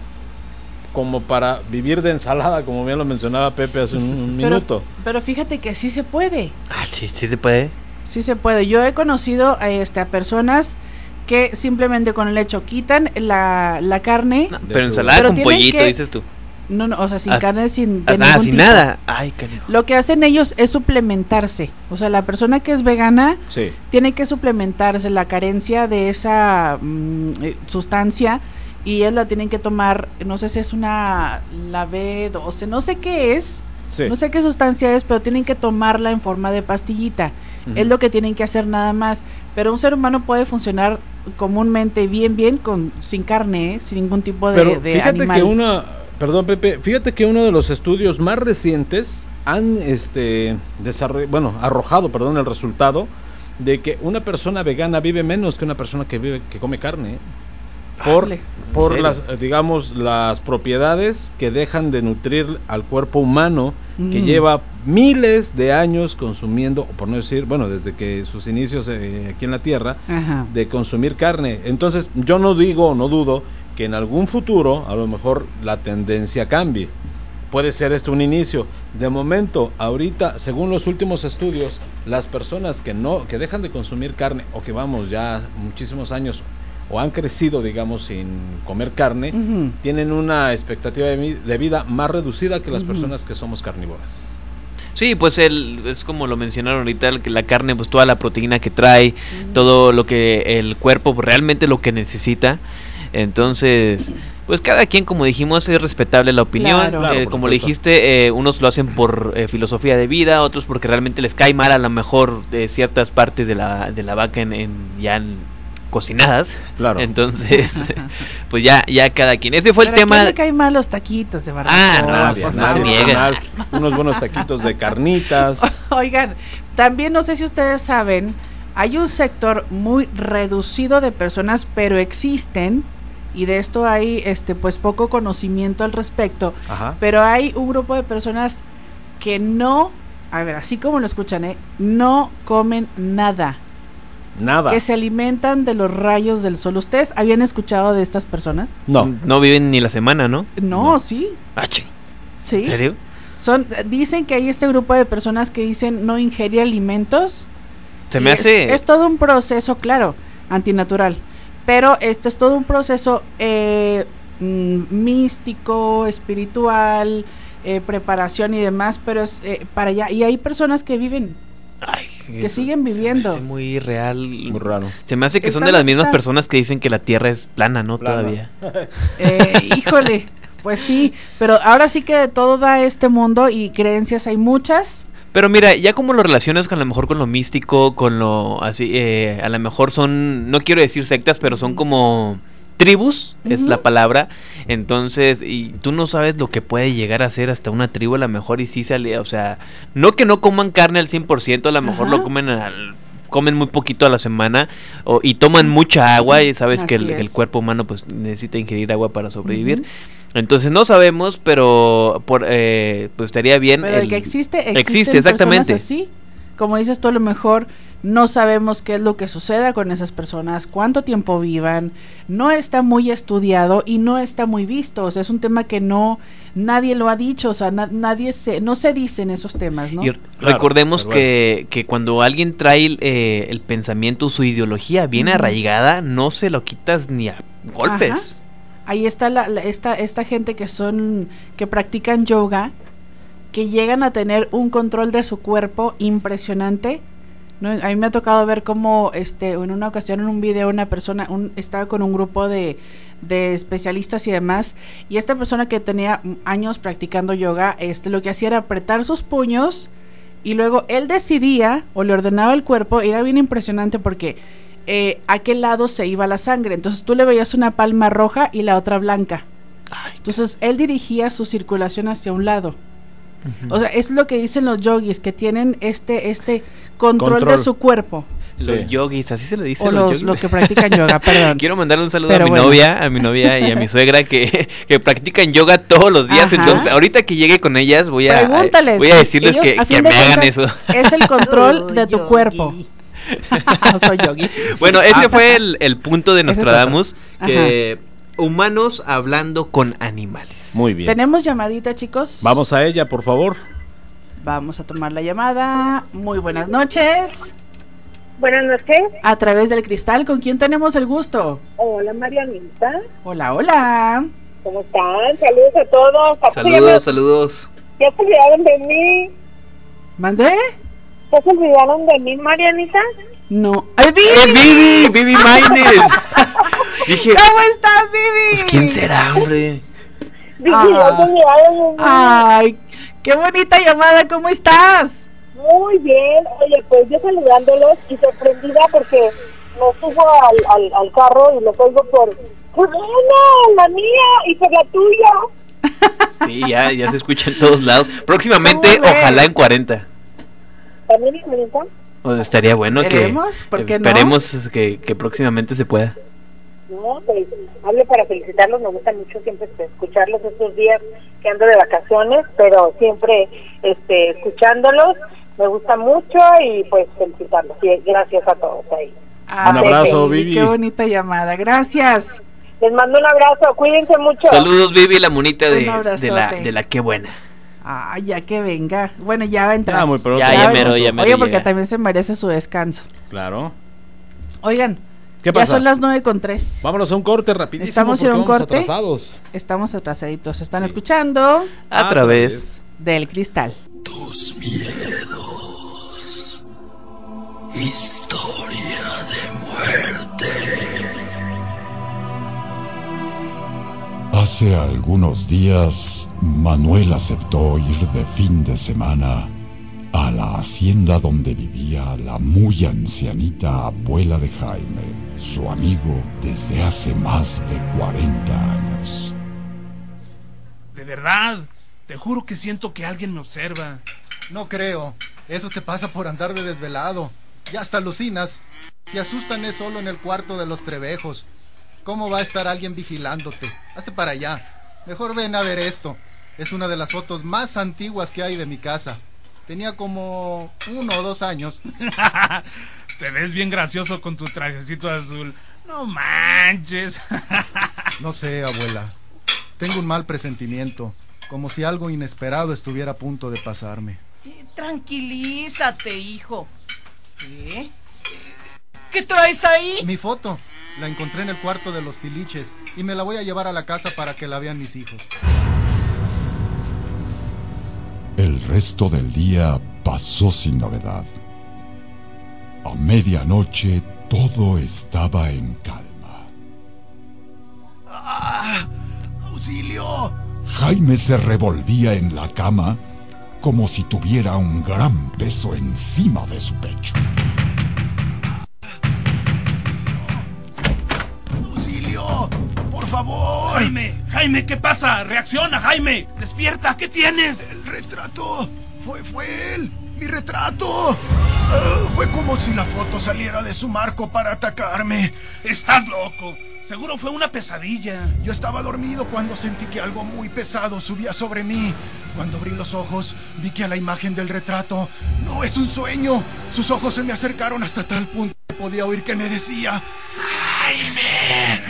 como para vivir de ensalada, como bien lo mencionaba Pepe hace un, un Pero, minuto. pero fíjate que sí se puede. Ah, sí, sí se puede. Sí se puede. Yo he conocido a, este, a personas que simplemente con el hecho quitan la, la carne. No, pero ensalada Pero con pollito, que- dices tú. No, no, o sea, sin carne, sin, Ah, de sin tipo. nada. Ay, canijo. Lo que hacen ellos es suplementarse. O sea, la persona que es vegana Sí. tiene que suplementarse la carencia de esa mm, eh, sustancia y ellos la tienen que tomar, no sé si es una, la B12, no sé qué es, Sí. no sé qué sustancia es, pero tienen que tomarla en forma de pastillita. Es lo que tienen que hacer nada más. Pero un ser humano puede funcionar comúnmente bien, bien, con sin carne, ¿eh? sin ningún tipo de, Pero de fíjate animal. que una, perdón Pepe, fíjate que uno de los estudios más recientes han este bueno, arrojado, perdón, el resultado de que una persona vegana vive menos que una persona que vive que come carne. ¿eh? Por, por las digamos las propiedades que dejan de nutrir al cuerpo humano que Mm. lleva miles de años consumiendo, por no decir, bueno, desde que sus inicios eh, aquí en la Tierra, Ajá. de consumir carne. Entonces, yo no digo, no dudo que en algún futuro a lo mejor la tendencia cambie. Puede ser esto un inicio. De momento, ahorita, según los últimos estudios, las personas que no que dejan de consumir carne o que vamos ya muchísimos años o han crecido, digamos, sin comer carne, tienen una expectativa de, vi- de vida más reducida que las personas que somos carnívoras. Sí, pues el, es como lo mencionaron ahorita, la carne, pues toda la proteína que trae, todo lo que el cuerpo pues, realmente lo que necesita. Entonces, pues cada quien, como dijimos, es respetable la opinión. Claro. Claro, Eh, como le dijiste, eh, unos lo hacen por eh, filosofía de vida, otros porque realmente les cae mal a lo mejor de ciertas partes de la, de la vaca en, en- ya en- cocinadas. Claro. Entonces, pues ya, ya cada quien. Ese fue el Pero ¿a quién tema. le caen mal los taquitos de Ah, barbacoa? no, Nadie, por nadie, se al niega. final, unos buenos taquitos de carnitas. Oigan, también no sé si ustedes saben, hay un sector muy reducido de personas, pero existen, y de esto hay este pues poco conocimiento al respecto, Ajá. pero hay un grupo de personas que no, a ver, así como lo escuchan, ¿eh? no comen nada, Nada. que se alimentan de los rayos del sol. ¿Ustedes habían escuchado de estas personas? No. No viven ni la semana, ¿no? No, sí, Ah, ching, sí. ¿En serio? Son, dicen que hay este grupo de personas que dicen no ingerir alimentos. Se me es- hace. Es, todo un proceso, claro, antinatural. Pero este es todo un proceso eh, mm, místico, espiritual, eh, preparación y demás. Pero es eh, para allá. Y hay personas que viven. Ay, que siguen se me viviendo. hace muy real. Muy raro. Se me hace que son de las mismas está. personas que dicen que la Tierra es plana, ¿no? Plana. Todavía. eh, híjole, pues sí. Pero ahora sí que de todo da este mundo y creencias hay muchas. Pero mira, ya como lo relacionas con a lo mejor con lo místico, con lo así, eh, a lo mejor son, no quiero decir sectas, pero son como tribus, es la palabra. Entonces, y tú no sabes lo que puede llegar a ser hasta una tribu a lo mejor y sí sale, o sea, no que no coman carne al 100%, a lo mejor Ajá. lo comen al comen muy poquito a la semana o, y toman mucha agua y sabes que el, cuerpo humano pues necesita ingerir agua para sobrevivir. Entonces no sabemos, pero por, eh, pues estaría bien. Pero el, el- que existe, existe, exactamente. así. Como dices tú, a lo mejor no sabemos qué es lo que suceda con esas personas, cuánto tiempo vivan, no está muy estudiado y no está muy visto. O sea, es un tema que no nadie lo ha dicho, o sea, na- nadie se, no se dicen esos temas, ¿no? Y recordemos que, que cuando alguien trae eh, el pensamiento, su ideología bien arraigada, no se lo quitas ni a golpes. Ahí está la, la- esta, esta gente que son, que practican yoga, que llegan a tener un control de su cuerpo impresionante. ¿no? A mí me ha tocado ver cómo este, en una ocasión en un video una persona un, estaba con un grupo de, de especialistas y demás, y esta persona que tenía años practicando yoga, este, lo que hacía era apretar sus puños y luego él decidía o le ordenaba al cuerpo, y era bien impresionante porque eh, a qué lado se iba la sangre. Entonces tú le veías una palma roja y la otra blanca. Ay, Entonces él dirigía su circulación hacia un lado. O sea, es lo que dicen los yogis, que tienen este, este control, Control. de su cuerpo. Los yogis, así se le dice. O los, los que practican yoga, perdón. Quiero mandarle un saludo a mi novia, a mi novia y a mi suegra que, que practican yoga todos los días. Entonces, ahorita que llegue con ellas, voy a, voy a decirles que, que me hagan eso. Es el control de tu cuerpo. Soy yogi. Bueno, ese fue el, el punto de Nostradamus, que humanos hablando con animales. Muy bien. ¿Tenemos llamadita, chicos? Vamos a ella, por favor. Vamos a tomar la llamada. Muy buenas noches. Buenas noches. A través del cristal, ¿con quién tenemos el gusto? Hola, Marianita. Hola, hola. ¿Cómo están? Saludos a todos. Saludos, saludos. ¿Ya se olvidaron de mí? ¿Mandé? ¿Ya se olvidaron de mí, Marianita? No. ¡Ay, Vivi! ¡Vivi! ¡Vivi Maines! Dije, ¿cómo estás, Vivi? Pues, ¿quién será, hombre? Vivi, ah. ya se olvidaron de mí. Ay, qué bonita llamada, ¿cómo estás? Muy bien, oye, pues yo saludándolos y sorprendida porque me subo al, al, al carro y los oigo por, pues la mía y por la tuya. Sí, ya, ya se escucha en todos lados. Próximamente, ojalá en 40. ¿También en 40? Pues estaría bueno que ¿Por qué esperemos que, que próximamente se pueda. No, pues hablo para felicitarlos, me gusta mucho siempre escucharlos estos días que ando de vacaciones, pero siempre este, escuchándolos me gusta mucho y pues felicitarlos. Y gracias a todos ahí. un abrazo, Vivi. Qué bonita llamada, gracias. Les mando un abrazo, cuídense mucho. Saludos, Vivi, la monita de, de, la, de la qué buena. Ah, ya que venga. Bueno, ya va a entrar. Ah, muy pronto. Ya, ya, mero, ya mero Oye, porque también se merece su descanso. Claro. Oigan, ¿Qué pasa? ya son las nueve con tres. Vámonos a un corte rapidísimo. Estamos en un corte. Atrasados. Estamos atrasaditos. Están escuchando a, través del cristal. Tus miedos. Historia de muerte. Hace algunos días, Manuel aceptó ir de fin de semana a la hacienda donde vivía la muy ancianita abuela de Jaime, su amigo desde hace más de 40 años. De verdad, te juro que siento que alguien me observa. No creo, eso te pasa por andar de desvelado. Ya hasta alucinas. Si asustan es solo en el cuarto de los trebejos. ¿Cómo va a estar alguien vigilándote? Hazte para allá. Mejor ven a ver esto. Es una de las fotos más antiguas que hay de mi casa. Tenía como uno o dos años. Te ves bien gracioso con tu trajecito azul. No manches. no sé, abuela. Tengo un mal presentimiento. Como si algo inesperado estuviera a punto de pasarme. Tranquilízate, hijo. ¿Qué? ¿Qué traes ahí? Mi foto. La encontré en el cuarto de los tiliches y me la voy a llevar a la casa para que la vean mis hijos. El resto del día pasó sin novedad. A medianoche todo estaba en calma. ¡Ah! ¡Auxilio! Jaime se revolvía en la cama como si tuviera un gran peso encima de su pecho. ¡Por favor! Jaime, Jaime, ¿qué pasa? Reacciona, Jaime. Despierta, ¿qué tienes? El retrato. Fue, fue él. Mi retrato. Uh, fue como si la foto saliera de su marco para atacarme. Estás loco. Seguro fue una pesadilla. Yo estaba dormido cuando sentí que algo muy pesado subía sobre mí. Cuando abrí los ojos, vi que a la imagen del retrato no es un sueño. Sus ojos se me acercaron hasta tal punto que podía oír que me decía: Jaime,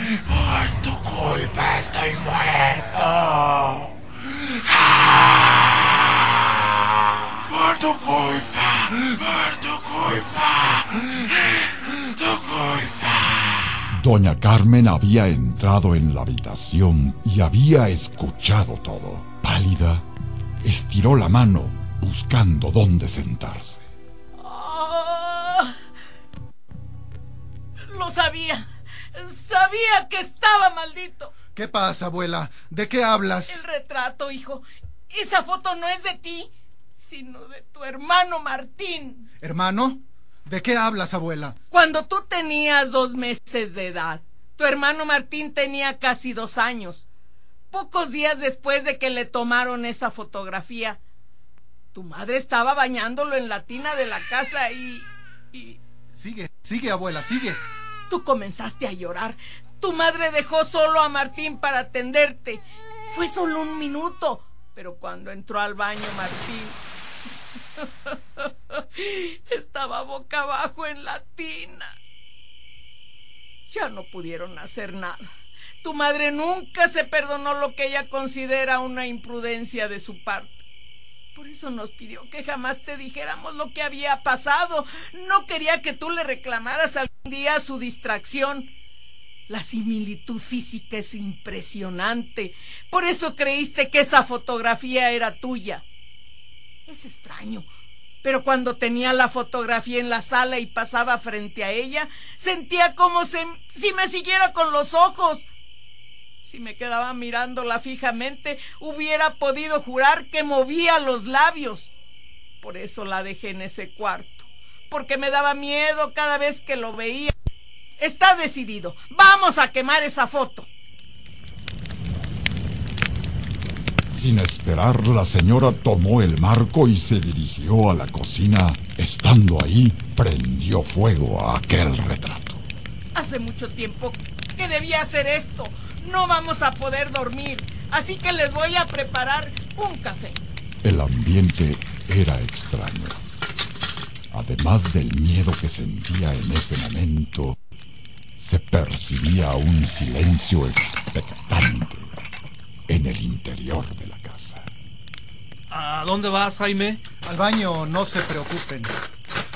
culpa estoy muerto. Por tu culpa, por tu culpa, tu culpa. Doña Carmen había entrado en la habitación y había escuchado todo. Pálida, estiró la mano buscando dónde sentarse. Oh, lo sabía. Sabía que estaba maldito. ¿Qué pasa, abuela? ¿De qué hablas? El retrato, hijo. Esa foto no es de ti, sino de tu hermano Martín. ¿Hermano? ¿De qué hablas, abuela? Cuando tú tenías dos meses de edad, tu hermano Martín tenía casi dos años. Pocos días después de que le tomaron esa fotografía, tu madre estaba bañándolo en la tina de la casa y... y... Sigue. Sigue, abuela, sigue. Tú comenzaste a llorar. Tu madre dejó solo a Martín para atenderte. Fue solo un minuto. Pero cuando entró al baño Martín, estaba boca abajo en la tina. Ya no pudieron hacer nada. Tu madre nunca se perdonó lo que ella considera una imprudencia de su parte. Por eso nos pidió que jamás te dijéramos lo que había pasado. No quería que tú le reclamaras algún día su distracción. La similitud física es impresionante. Por eso creíste que esa fotografía era tuya. Es extraño, pero cuando tenía la fotografía en la sala y pasaba frente a ella, sentía como si me siguiera con los ojos. Si me quedaba mirándola fijamente, hubiera podido jurar que movía los labios. Por eso la dejé en ese cuarto, porque me daba miedo cada vez que lo veía. Está decidido. Vamos a quemar esa foto. Sin esperar, la señora tomó el marco y se dirigió a la cocina. Estando ahí, prendió fuego a aquel retrato. Hace mucho tiempo que debía hacer esto. No vamos a poder dormir, así que les voy a preparar un café. El ambiente era extraño. Además del miedo que sentía en ese momento, se percibía un silencio expectante en el interior de la casa. ¿A dónde vas, Jaime? Al baño, no se preocupen.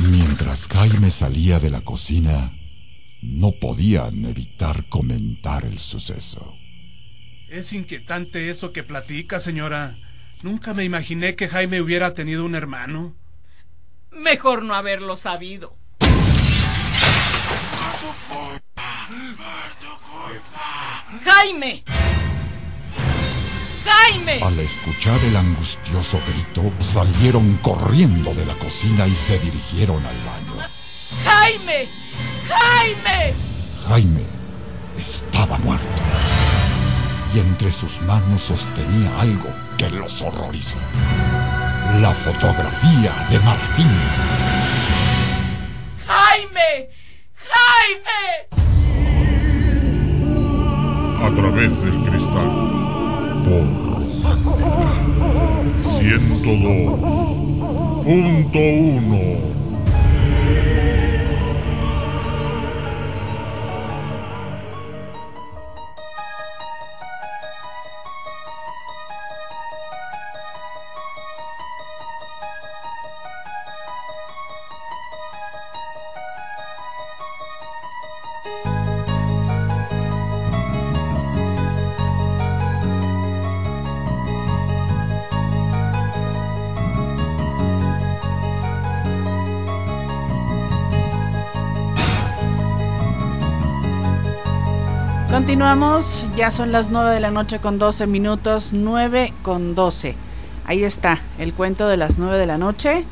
Mientras Jaime salía de la cocina, no podían evitar comentar el suceso. Es inquietante eso que platica, señora. Nunca me imaginé que Jaime hubiera tenido un hermano. Mejor no haberlo sabido. ¡Jaime! ¡Jaime! Al escuchar el angustioso grito, salieron corriendo de la cocina y se dirigieron al baño. ¡Jaime! ¡Jaime! Jaime estaba muerto y entre sus manos sostenía algo que los horrorizó. La fotografía de Martín. ¡Jaime! ¡Jaime! A través del cristal. Por 102.1 Continuamos, ya son las 9 de la noche con 12 minutos, 9 con 12. Ahí está, el cuento de las 9 de la noche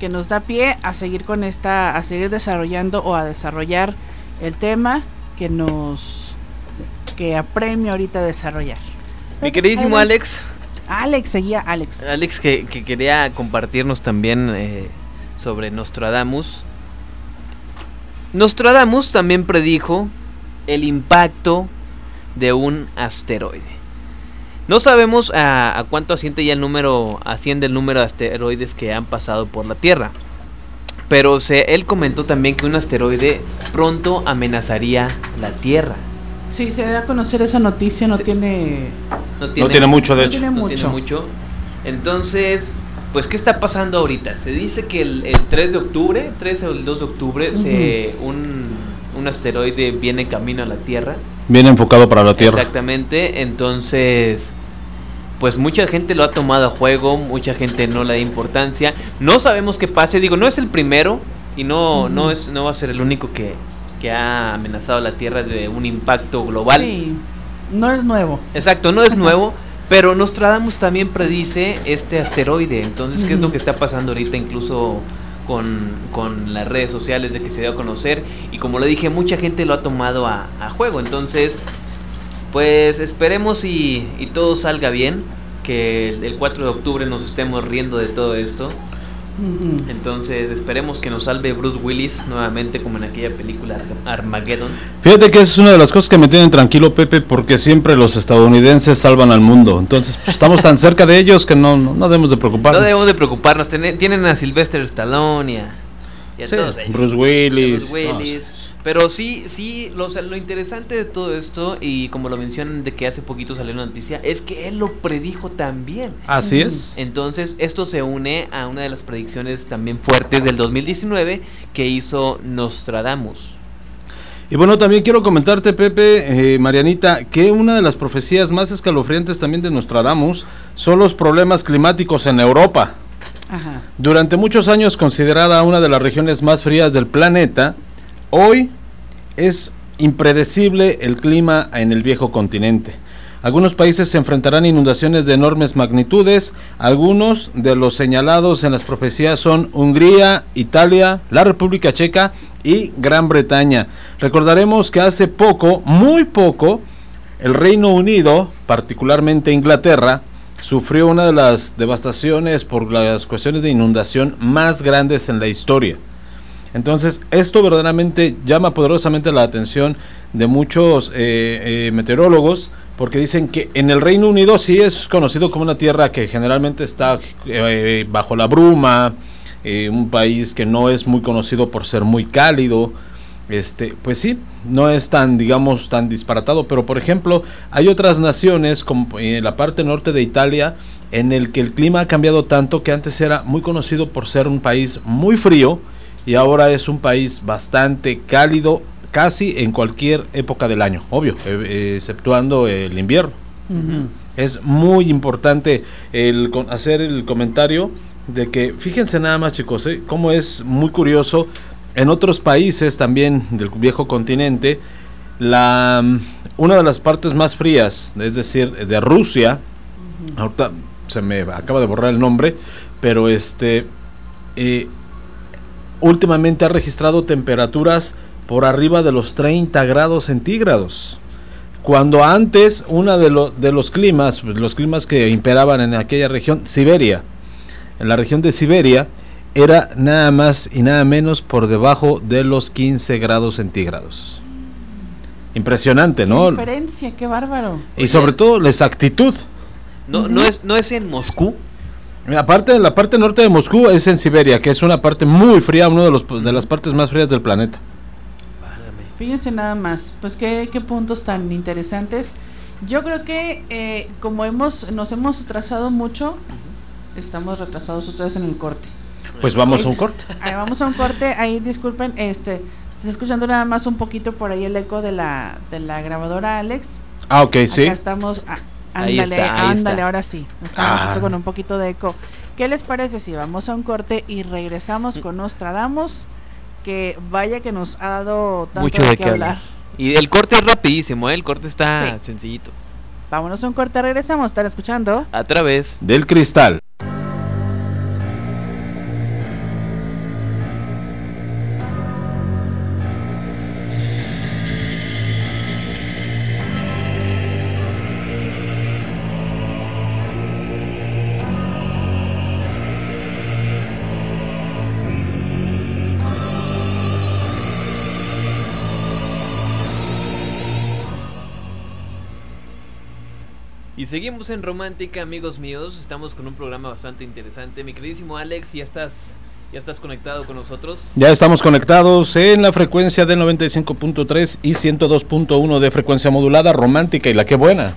que nos da pie a seguir con esta, a seguir desarrollando o a desarrollar el tema que nos, que apremia ahorita desarrollar. Mi queridísimo Alex. Alex, seguía Alex. Alex que, que quería compartirnos también eh, sobre Nostradamus. Nostradamus también predijo el impacto de un asteroide. No sabemos a, a, cuánto asciende ya el número, asciende el número de asteroides que han pasado por la Tierra. Pero se, él comentó también que un asteroide pronto amenazaría la Tierra. Sí, se da a conocer esa noticia, no, tiene, no tiene... No tiene mucho, de no hecho. Tiene no mucho. tiene mucho. Entonces, pues, ¿qué está pasando ahorita? Se dice que el, el 3 de octubre, 3 o el 2 de octubre, uh -huh. se, un, un asteroide viene camino a la Tierra. Viene enfocado para la Tierra. Exactamente, entonces pues mucha gente lo ha tomado a juego, mucha gente no le da importancia. No sabemos qué pase, digo, no es el primero y no, no, es, no va a ser el único que, que ha amenazado a la Tierra de un impacto global. Sí, no es nuevo. Exacto, no es nuevo, pero Nostradamus también predice este asteroide. Entonces, ¿qué es lo que está pasando ahorita incluso con, con, las redes sociales de que se dio a conocer? Y como le dije, mucha gente lo ha tomado a, juego. Entonces, pues esperemos y, todo salga bien. Que el 4 de octubre nos estemos riendo de todo esto. Entonces esperemos que nos salve Bruce Willis nuevamente como en aquella película Armageddon. Fíjate que es una de las cosas que me tienen tranquilo, Pepe, porque siempre los estadounidenses salvan al mundo. Entonces pues, estamos tan cerca de ellos que no, no, debemos de preocuparnos. No debemos de preocuparnos. Tienen a Sylvester Stallone y a, y a Sí, todos ellos. Bruce Willis. Bruce Willis. Pero sí, sí, lo, o sea, lo interesante de todo esto, y como lo mencionan de que hace poquito salió una noticia, es que él lo predijo también. Así es. Entonces, esto se une a una de las predicciones también fuertes del 2019 que hizo Nostradamus. Y bueno, también quiero comentarte, Pepe, eh, Marianita, que una de las profecías más escalofriantes también de Nostradamus son los problemas climáticos en Europa. Ajá. Durante muchos años considerada una de las regiones más frías del planeta, hoy es impredecible el clima en el viejo continente. Algunos países se enfrentarán a inundaciones de enormes magnitudes. Algunos de los señalados en las profecías son Hungría, Italia, la República Checa y Gran Bretaña. Recordaremos que hace poco, muy poco, el Reino Unido, particularmente Inglaterra, sufrió una de las devastaciones por las cuestiones de inundación más grandes en la historia. Entonces, esto verdaderamente llama poderosamente la atención de muchos eh, eh, meteorólogos, porque dicen que en el Reino Unido sí es conocido como una tierra que generalmente está eh, bajo la bruma, eh, un país que no es muy conocido por ser muy cálido. Este, pues sí, no es tan, digamos, tan disparatado, pero por ejemplo, hay otras naciones, como en la parte norte de Italia, en el que el clima ha cambiado tanto que antes era muy conocido por ser un país muy frío y ahora es un país bastante cálido casi en cualquier época del año, obvio, eh, eh, exceptuando el invierno. Es muy importante el hacer el comentario de que, fíjense nada más chicos, ¿eh? cómo es muy curioso, en otros países también del viejo continente, la, mm, una de las partes más frías, es decir, de Rusia, ahorita se me acaba de borrar el nombre, pero este, eh, últimamente ha registrado temperaturas por arriba de los 30 grados centígrados. Cuando antes uno de, lo- de los climas, pues, los climas que imperaban en aquella región, Siberia, en la región de Siberia, era nada más y nada menos por debajo de los 15 grados centígrados. Impresionante, Qué ¿no? diferencia, qué bárbaro. Y sobre todo la exactitud. No, no, es, no es en Moscú. Aparte, la parte norte de Moscú es en Siberia, que es una parte muy fría, una de, los, de las partes más frías del planeta. Fíjense nada más, pues qué, qué puntos tan interesantes. Yo creo que eh, como hemos nos hemos retrasado mucho, estamos retrasados ustedes en el corte. Pues vamos a un corte. ahí vamos a un corte, ahí disculpen, este, se está escuchando nada más un poquito por ahí el eco de la, de la grabadora Alex. Ah, ok, sí. Estamos, ah, Ahí ándale, está, ahí ándale, está. ahora sí. Estamos Ah. con un poquito de eco. ¿Qué les parece si vamos a un corte y regresamos con Nostradamus? Que vaya que nos ha dado tanto Mucho de de qué hablar. hablar. Y el corte es rapidísimo, ¿eh? el corte está Sí. sencillito. Vámonos a un corte, regresamos. ¿Están escuchando? A través Del cristal. Seguimos en Romántica, amigos míos. Estamos con un programa bastante interesante. Mi queridísimo Alex, ¿ya estás, ya estás conectado con nosotros? Ya estamos conectados en la frecuencia de 95.3 y 102.1 de frecuencia modulada romántica y la que buena.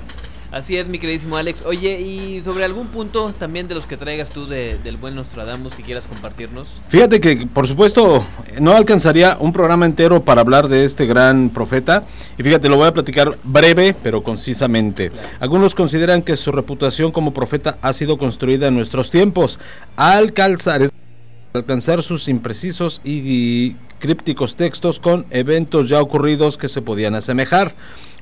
Así es, mi queridísimo Alex. Oye, y sobre algún punto también de los que traigas tú de- del buen Nostradamus que quieras compartirnos. Fíjate que, por supuesto, no alcanzaría un programa entero para hablar de este gran profeta. Y fíjate, lo voy a platicar breve, pero concisamente. Algunos consideran que su reputación como profeta ha sido construida en nuestros tiempos. Al calzar, alcanzar sus imprecisos y crípticos textos con eventos ya ocurridos que se podían asemejar.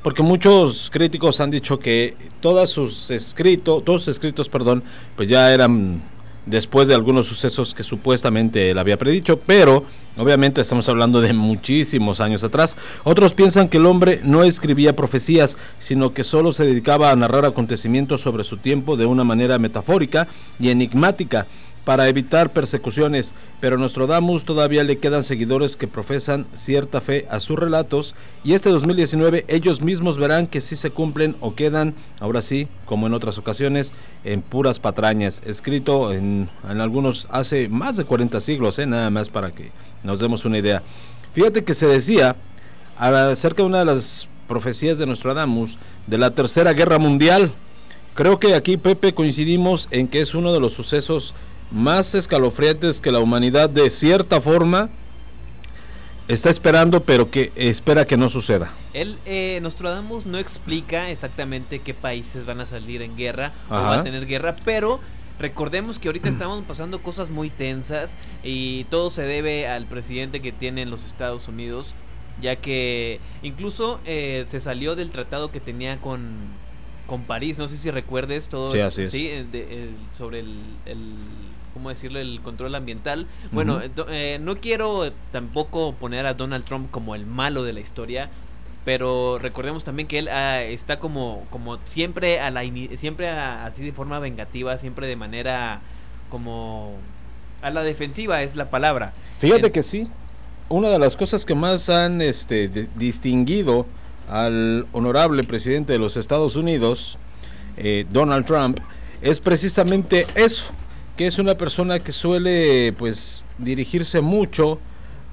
Porque muchos críticos han dicho que todos sus escritos, todos sus escritos, perdón, pues ya eran después de algunos sucesos que supuestamente él había predicho, pero obviamente estamos hablando de muchísimos años atrás. Otros piensan que el hombre no escribía profecías, sino que solo se dedicaba a narrar acontecimientos sobre su tiempo de una manera metafórica y enigmática, para evitar persecuciones, pero Nostradamus todavía le quedan seguidores que profesan cierta fe a sus relatos y este 2019 ellos mismos verán que sí se cumplen o quedan, ahora sí, como en otras ocasiones, en puras patrañas, escrito en, en algunos hace más de 40 siglos, ¿eh? nada más para que nos demos una idea. Fíjate que se decía acerca de una de las profecías de Nostradamus de la Tercera Guerra Mundial. Creo que aquí, Pepe, coincidimos en que es uno de los sucesos más escalofriantes que la humanidad de cierta forma está esperando, pero que espera que no suceda. Él, eh, Nostradamus no explica exactamente qué países van a salir en guerra o van a tener guerra, pero recordemos que ahorita estamos pasando cosas muy tensas y todo se debe al presidente que tienen los Estados Unidos, ya que incluso eh, se salió del tratado que tenía con, con París, no sé si recuerdes todo sí, así es. sobre el ¿cómo decirlo?, el control ambiental. Bueno, eh, no quiero tampoco poner a Donald Trump como el malo de la historia, pero recordemos también que él ah, está como como siempre a la siempre así de forma vengativa, siempre de manera como a la defensiva es la palabra. Fíjate que sí. Una de las cosas que más han este, distinguido al honorable presidente de los Estados Unidos, eh, Donald Trump, es precisamente eso, que es una persona que suele pues dirigirse mucho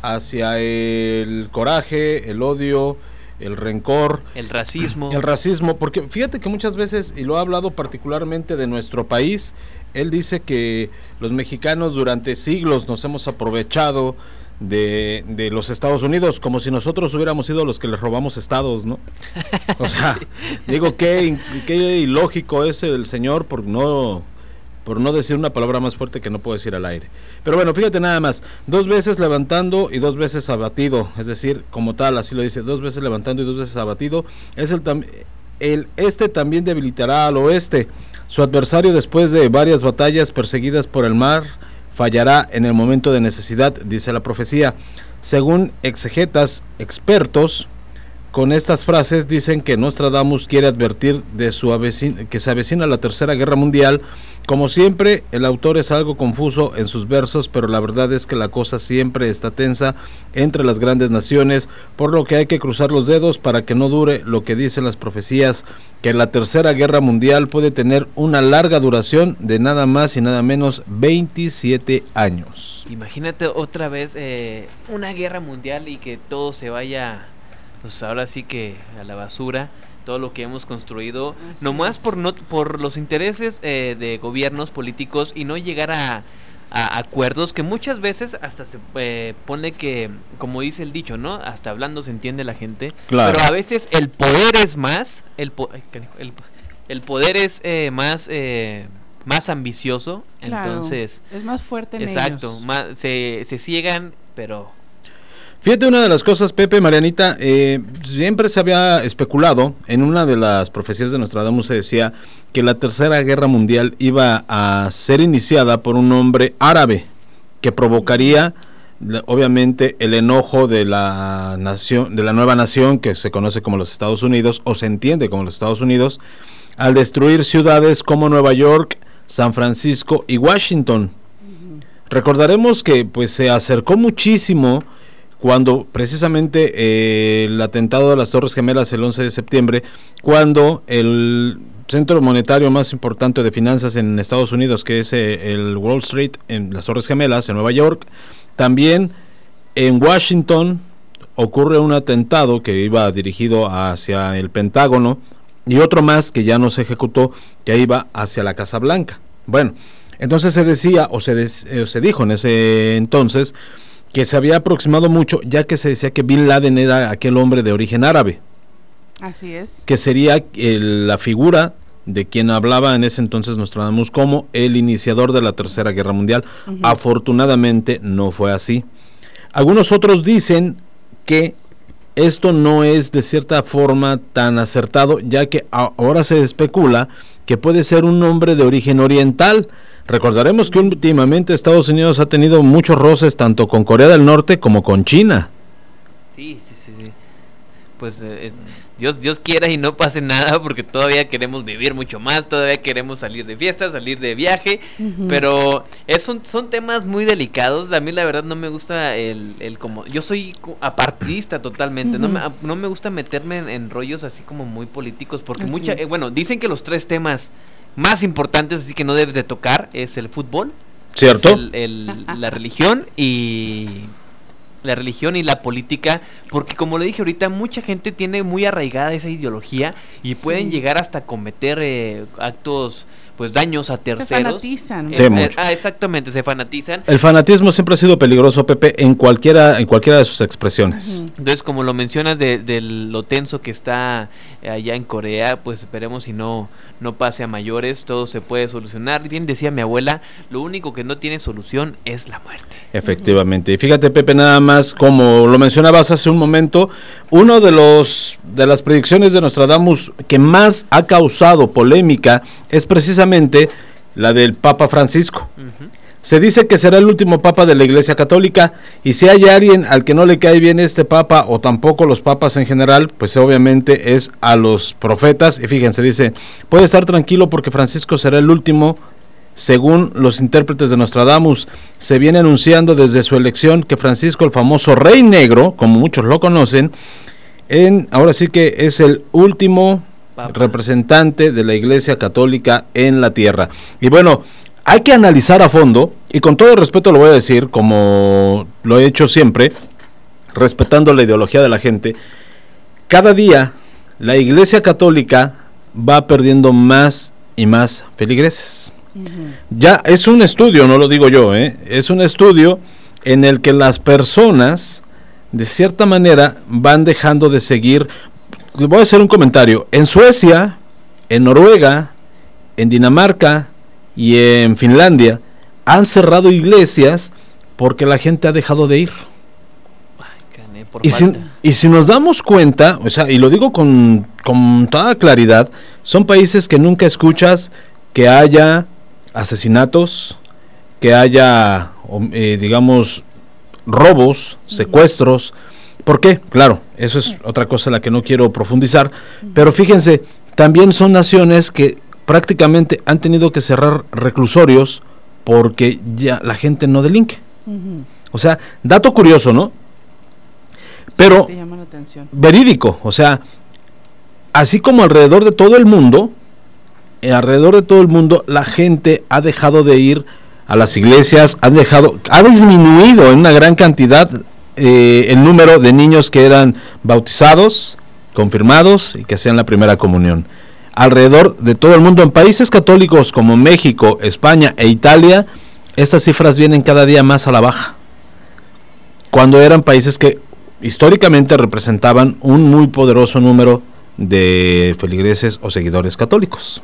hacia el coraje, el odio, el rencor, el racismo. El racismo, porque fíjate que muchas veces, y lo ha hablado particularmente de nuestro país, él dice que los mexicanos durante siglos nos hemos aprovechado de, de, los Estados Unidos, como si nosotros hubiéramos sido los que les robamos estados, ¿no? O sea, digo, qué, qué ilógico es el señor por no por no decir una palabra más fuerte que no puedo decir al aire. Pero bueno, fíjate nada más, dos veces levantando y dos veces abatido, es decir, como tal, así lo dice, dos veces levantando y dos veces abatido, es el, el este también debilitará al oeste. Su adversario después de varias batallas perseguidas por el mar fallará en el momento de necesidad, dice la profecía. Según exegetas expertos, con estas frases dicen que Nostradamus quiere advertir de su que se avecina la Tercera Guerra Mundial. Como siempre, el autor es algo confuso en sus versos, pero la verdad es que la cosa siempre está tensa entre las grandes naciones, por lo que hay que cruzar los dedos para que no dure lo que dicen las profecías, que la Tercera Guerra Mundial puede tener una larga duración de nada más y nada menos 27 años. Imagínate otra vez eh, una guerra mundial y que todo se vaya pues ahora sí que a la basura todo lo que hemos construido, nomás por no por los intereses eh, de gobiernos políticos y no llegar a, acuerdos que muchas veces hasta se eh, pone que, como dice el dicho, ¿no? Hasta hablando se entiende la gente, pero a veces el poder es más, el, el, poder es eh, más más ambicioso, entonces es más fuerte. En exacto, Más, se, se ciegan, pero Fíjate una de las cosas, Pepe, Marianita, eh, siempre se había especulado, en una de las profecías de Nostradamus se decía que la Tercera Guerra Mundial iba a ser iniciada por un hombre árabe que provocaría obviamente el enojo de la nación de la nueva nación que se conoce como los Estados Unidos o se entiende como los Estados Unidos al destruir ciudades como Nueva York, San Francisco y Washington. Recordaremos que pues se acercó muchísimo cuando precisamente eh, el atentado de las Torres Gemelas el 11 de septiembre, cuando el centro monetario más importante de finanzas en Estados Unidos, que es eh, el Wall Street, en las Torres Gemelas, en Nueva York, también en Washington ocurre un atentado que iba dirigido hacia el Pentágono y otro más que ya no se ejecutó, que iba hacia la Casa Blanca. Bueno, entonces se decía o se, eh, se dijo en ese entonces que se había aproximado mucho, ya que se decía que Bin Laden era aquel hombre de origen árabe. Así es. Que sería la figura de quien hablaba en ese entonces Nostradamus como el iniciador de la Tercera Guerra Mundial. Afortunadamente no fue así. Algunos otros dicen que esto no es de cierta forma tan acertado, ya que ahora se especula que puede ser un hombre de origen oriental, Recordaremos que últimamente Estados Unidos ha tenido muchos roces tanto con Corea del Norte como con China. Sí, sí, sí. sí. Pues eh, eh, Dios, Dios quiera y no pase nada porque todavía queremos vivir mucho más, todavía queremos salir de fiesta, salir de viaje, pero es un- son temas muy delicados. A mí la verdad no me gusta el, el como... Yo soy apartidista totalmente, no, me, no me gusta meterme en, en rollos así como muy políticos porque Así mucha... eh, bueno, dicen que los tres temas más importantes así que no debes de tocar es el fútbol, ¿Cierto? el- el- la religión y la religión y la política, porque como le dije ahorita, mucha gente tiene muy arraigada esa ideología y pueden Sí. llegar hasta cometer eh, actos, pues daños a Se terceros. fanatizan. Sí, Eh, mucho. ah, exactamente, se fanatizan. El fanatismo siempre ha sido peligroso, Pepe, en cualquiera, en cualquiera de sus expresiones. Entonces, como lo mencionas de, de lo tenso que está eh, allá en Corea, pues esperemos si no no pase a mayores, todo se puede solucionar. Bien decía mi abuela, lo único que no tiene solución es la muerte. Efectivamente. Y fíjate, Pepe, nada más, como lo mencionabas hace un momento, uno de los de las predicciones de Nostradamus que más ha causado polémica es precisamente la del Papa Francisco. Se dice que será el último papa de la Iglesia Católica y si hay alguien al que no le cae bien este papa o tampoco los papas en general, pues obviamente es a los profetas. Y fíjense, dice, puede estar tranquilo porque Francisco será el último según los intérpretes de Nostradamus, se viene anunciando desde su elección que Francisco, el famoso Rey Negro, como muchos lo conocen, en, ahora sí que es el último representante de la Iglesia Católica en la tierra. Y bueno, hay que analizar a fondo, y con todo respeto lo voy a decir, como lo he hecho siempre, respetando la ideología de la gente, cada día la Iglesia Católica va perdiendo más y más feligreses. Ya es un estudio, no lo digo yo, ¿eh? es un estudio en el que las personas, de cierta manera, van dejando de seguir. Voy a hacer un comentario. En Suecia, en Noruega, en Dinamarca y en Finlandia han cerrado iglesias porque la gente ha dejado de ir. Y si, falta. y si nos damos cuenta, o sea, y lo digo con, con toda claridad, son países que nunca escuchas que haya asesinatos, que haya, eh, digamos, robos, secuestros. ¿Por qué? Claro, eso es otra cosa en la que no quiero profundizar. Pero fíjense, también son naciones que prácticamente han tenido que cerrar reclusorios porque ya la gente no delinque. O sea, dato curioso, ¿no? Pero Te llama la atención. verídico, o sea, así como alrededor de todo el mundo, eh, alrededor de todo el mundo, la gente ha dejado de ir a las iglesias, ha dejado, ha disminuido en una gran cantidad eh, el número de niños que eran bautizados, confirmados y que hacían la primera comunión. Alrededor de todo el mundo, en países católicos como México, España e Italia, estas cifras vienen cada día más a la baja. Cuando eran países que históricamente representaban un muy poderoso número de feligreses o seguidores católicos.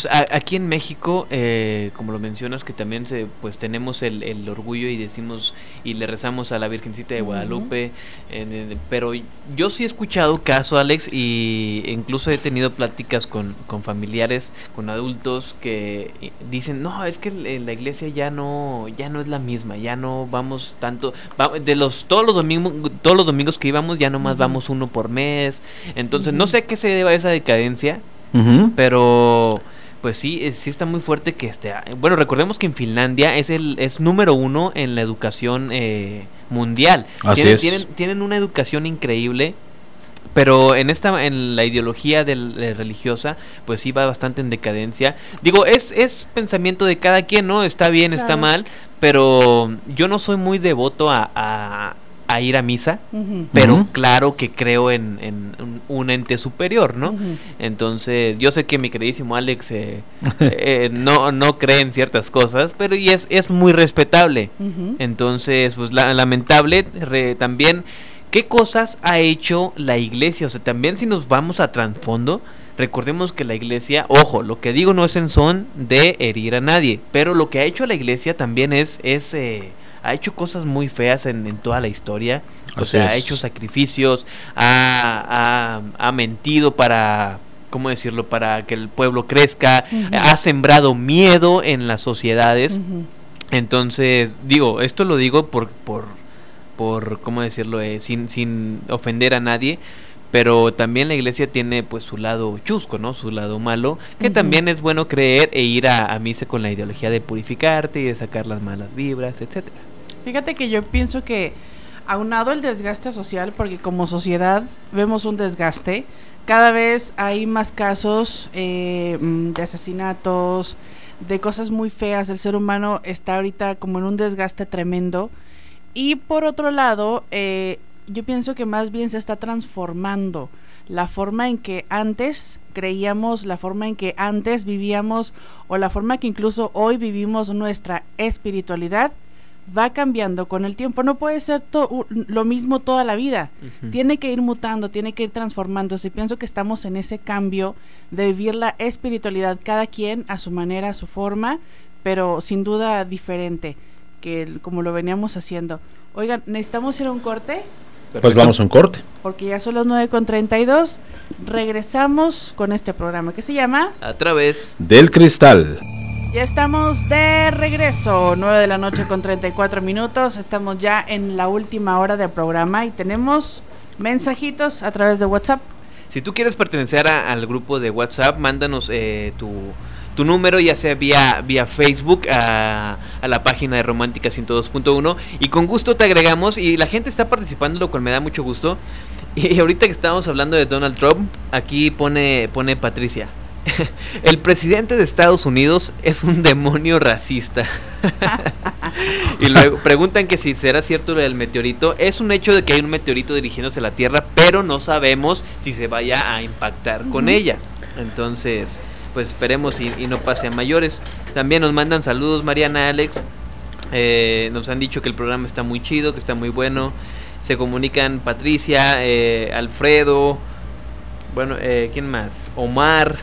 Pues a- aquí en México, eh, como lo mencionas, que también se, pues tenemos el, el orgullo y decimos y le rezamos a la Virgencita de. Guadalupe, en- en- pero yo sí he escuchado caso, Alex, y incluso he tenido pláticas con, con familiares, con adultos que eh, dicen, no, es que el- la iglesia ya no, ya no es la misma, ya no vamos tanto, va- de los todos los domingos, todos los domingos que íbamos ya nomás Ujú. vamos uno por mes, entonces no sé a qué se deba esa decadencia. Pero pues sí, es- sí está muy fuerte que esté. Bueno, recordemos que en Finlandia es el es número uno en la educación eh, mundial. Así tienen, es. Tienen, tienen una educación increíble. Pero en esta en la ideología del, eh, religiosa, pues sí va bastante en decadencia. Digo, es, es pensamiento de cada quien, ¿no? Está bien, está mal, pero yo no soy muy devoto a, a- a ir a misa, pero claro que creo en, en un, un ente superior, ¿no? Entonces, yo sé que mi queridísimo Alex eh, eh, no, no cree en ciertas cosas, pero y es, es muy respetable. Entonces, pues la- lamentable re- también, ¿qué cosas ha hecho la iglesia? O sea, también si nos vamos a trasfondo, recordemos que la iglesia, ojo, lo que digo no es en son de herir a nadie, pero lo que ha hecho la iglesia también es, es eh, ha hecho cosas muy feas en, en toda la historia. O Así sea, es. ha hecho sacrificios, ha, ha- ha mentido para, ¿cómo decirlo?, para que el pueblo crezca, ha sembrado miedo en las sociedades. Entonces, digo, esto lo digo por, por, por ¿cómo decirlo?, eh, sin, sin ofender a nadie, pero también la iglesia tiene pues su lado chusco, ¿no? Su lado malo, que también es bueno creer e ir a, a misa con la ideología de purificarte y de sacar las malas vibras, etcétera. Fíjate que yo pienso que aunado el desgaste social, porque como sociedad vemos un desgaste, cada vez hay más casos eh, mm, de asesinatos, de cosas muy feas. El ser humano está ahorita como en un desgaste tremendo. Y por otro lado, eh, yo pienso que más bien se está transformando la forma en que antes creíamos, la forma en que antes vivíamos o la forma que incluso hoy vivimos nuestra espiritualidad va cambiando con el tiempo. No puede ser lo mismo toda la vida. Tiene que ir mutando, tiene que ir transformándose. Pienso que estamos en ese cambio de vivir la espiritualidad, cada quien a su manera, a su forma, pero sin duda diferente que como lo veníamos haciendo. Oigan, ¿necesitamos ir a un corte? Pues vamos a un corte. Porque ya son las 9.32. Regresamos con este programa que se llama A través del cristal. Ya estamos de regreso, 9 de la noche con 34 minutos. Estamos ya en la última hora del programa y tenemos mensajitos a través de WhatsApp. Si tú quieres pertenecer al grupo de WhatsApp, mándanos eh, tu, tu, número, ya sea vía, vía Facebook, a, a la página de Romántica 102.1 y con gusto te agregamos y la gente está participando, lo cual me da mucho gusto. Y ahorita que estamos hablando de Donald Trump, aquí pone, pone Patricia. El presidente de Estados Unidos es un demonio racista. y luego preguntan que si será cierto lo del meteorito. Es un hecho de que hay un meteorito dirigiéndose a la Tierra, pero no sabemos si se vaya a impactar con ella. Entonces, pues esperemos y, no pase a mayores. También nos mandan saludos Mariana Alex. Eh, nos han dicho que el programa está muy chido, que está muy bueno. Se comunican Patricia, eh, Alfredo, bueno, eh, ¿quién más? Omar.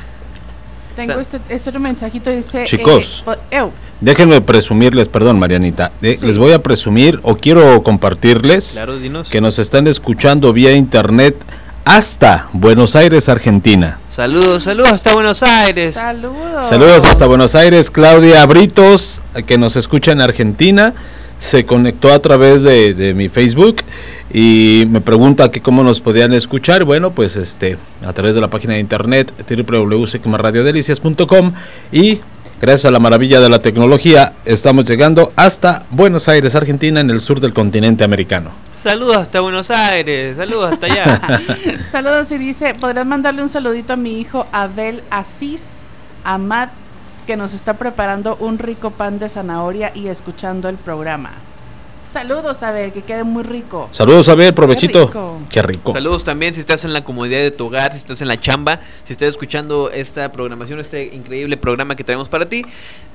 Tengo este, este otro mensajito, dice... Chicos, eh, oh, déjenme presumirles, perdón Marianita, de- les voy a presumir o quiero compartirles Claro, que nos están escuchando vía internet hasta Buenos Aires, Argentina. Saludos, saludos hasta Buenos Aires. Saludos. Saludos hasta Buenos Aires, Claudia Britos, que nos escucha en Argentina, se conectó a través de, de mi Facebook y me pregunta que cómo nos podían escuchar. Bueno, pues este a través de la página de internet www.radiodelicias.com y gracias a la maravilla de la tecnología estamos llegando hasta Buenos Aires, Argentina, en el sur del continente americano. Saludos hasta Buenos Aires, saludos hasta allá. Saludos y dice, ¿podrás mandarle un saludito a mi hijo Abel Asís Amad, que nos está preparando un rico pan de zanahoria y escuchando el programa? Saludos, Abel, que quede muy rico. Saludos a ver, provechito. rico. Qué rico. Saludos también si estás en la comodidad de tu hogar, si estás en la chamba, si estás escuchando esta programación, este increíble programa que traemos para ti,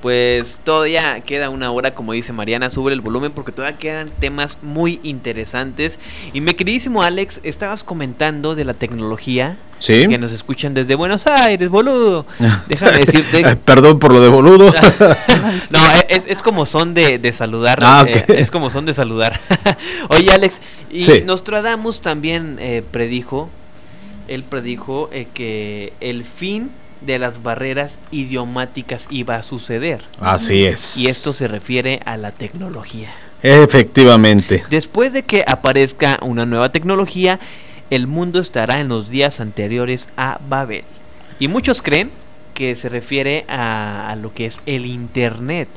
pues todavía queda una hora, como dice Mariana, sube el volumen porque todavía quedan temas muy interesantes. Y mi queridísimo Alex, estabas comentando de la tecnología. Sí. Que nos escuchan desde Buenos Aires, boludo. Déjame decirte. Eh, Perdón por lo de boludo. No, es, es como son de, de saludar. Ah, eh, es como son de saludar. Oye, Alex, y Sí. Nostradamus también eh, predijo, él predijo eh, que el fin de las barreras idiomáticas iba a suceder. Así es. Y esto se refiere a la tecnología. Efectivamente. Después de que aparezca una nueva tecnología, el mundo estará en los días anteriores a Babel. Y muchos creen que se refiere a, a lo que es el Internet.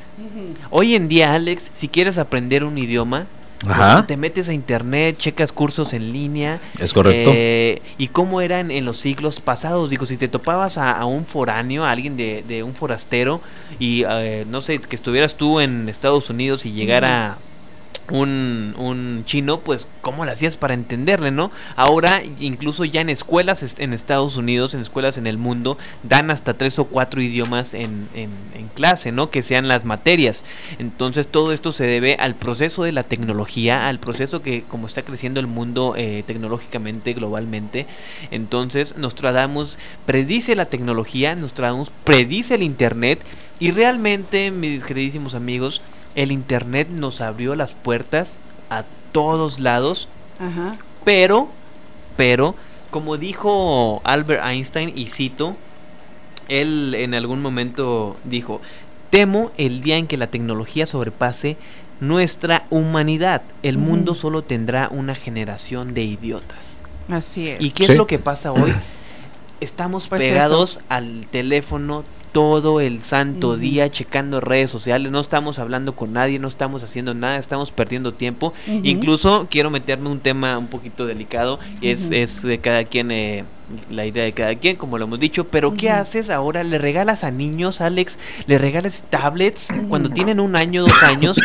Hoy en día, Alex, si quieres aprender un idioma, pues, Ajá. te metes a internet, checas cursos en línea. Es correcto. eh, y cómo eran en los siglos pasados. Digo, si te topabas a, a un foráneo, a alguien de, de un forastero, y eh, no sé, que estuvieras tú en Estados Unidos y llegara un, un chino, pues cómo le hacías para entenderle, ¿no? Ahora incluso ya en escuelas en Estados Unidos, en escuelas en el mundo, dan hasta tres o cuatro idiomas en, en, en clase, ¿no? Que sean las materias. Entonces todo esto se debe al proceso de la tecnología, al proceso que como está creciendo el mundo eh, tecnológicamente, globalmente. Entonces Nostradamus predice la tecnología, Nostradamus predice el Internet y realmente, mis queridísimos amigos, el Internet nos abrió las puertas a todos lados, Ajá. pero, pero, como dijo Albert Einstein, y cito, él en algún momento dijo, temo el día en que la tecnología sobrepase nuestra humanidad. El mundo solo tendrá una generación de idiotas. Así es. ¿Y qué Sí. es lo que pasa hoy? Estamos Pues pegados al teléfono todo el santo día checando redes sociales, no estamos hablando con nadie, no estamos haciendo nada, estamos perdiendo tiempo. Incluso quiero meterme un tema un poquito delicado, y es, es de cada quien, eh, la idea de cada quien, como lo hemos dicho, pero ¿qué haces ahora? ¿Le regalas a niños, Alex? ¿Le regalas tablets cuando tienen un año, dos años?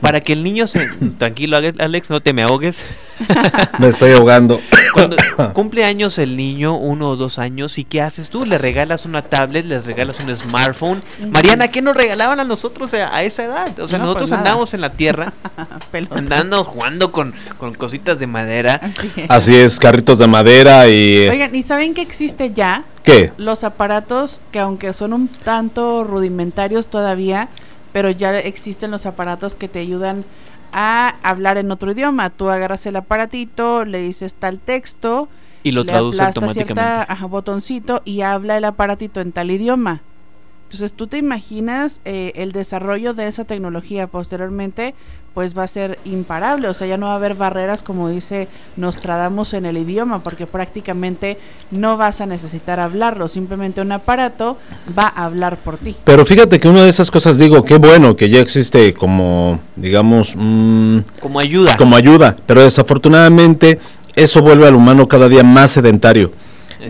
Para que el niño se... Tranquilo, Alex, no te me ahogues. Me estoy ahogando. Cuando cumple años el niño, uno o dos años, ¿y qué haces tú? Le regalas una tablet, les regalas un smartphone. Mariana, ¿qué nos regalaban a nosotros a, a esa edad? O sea, No, nosotros pues andábamos en la tierra, andando, jugando con, con cositas de madera. Así es. Así es, carritos de madera y... Oigan, ¿y saben que existe ya? ¿Qué? Los aparatos que aunque son un tanto rudimentarios todavía, pero ya existen los aparatos que te ayudan a hablar en otro idioma. Tú agarras el aparatito, le dices tal texto, Y lo le traduce automáticamente. cierta ajá, botoncito y habla el aparatito en tal idioma. Entonces tú te imaginas eh, el desarrollo de esa tecnología posteriormente, pues va a ser imparable, o sea, ya no va a haber barreras como dice Nostradamus en el idioma, porque prácticamente no vas a necesitar hablarlo, simplemente un aparato va a hablar por ti. Pero fíjate que una de esas cosas, digo, qué bueno que ya existe como, digamos, mm, Como ayuda. como ayuda, pero desafortunadamente eso vuelve al humano cada día más sedentario.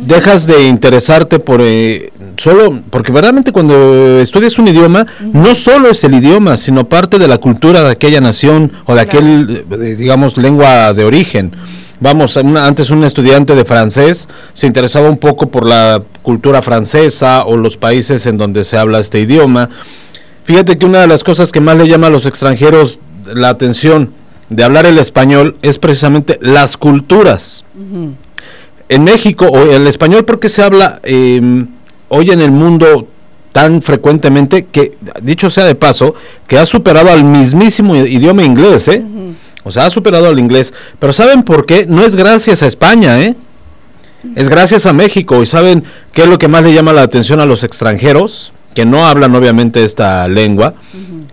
Dejas de interesarte por eh, solo, porque verdaderamente cuando estudias un idioma, no solo es el idioma, sino parte de la cultura de aquella nación o de aquel, eh, digamos, lengua de origen. Vamos, una- antes un estudiante de francés se interesaba un poco por la cultura francesa o los países en donde se habla este idioma. Fíjate que una de las cosas que más le llama a los extranjeros la atención de hablar el español es precisamente las culturas. En México, o el español, porque se habla eh, hoy en el mundo tan frecuentemente que, dicho sea de paso, que ha superado al mismísimo idioma inglés, ¿eh? O sea, ha superado al inglés. Pero ¿saben por qué? No es gracias a España, ¿eh? Es gracias a México. ¿Y saben qué es lo que más le llama la atención a los extranjeros? Que no hablan obviamente esta lengua.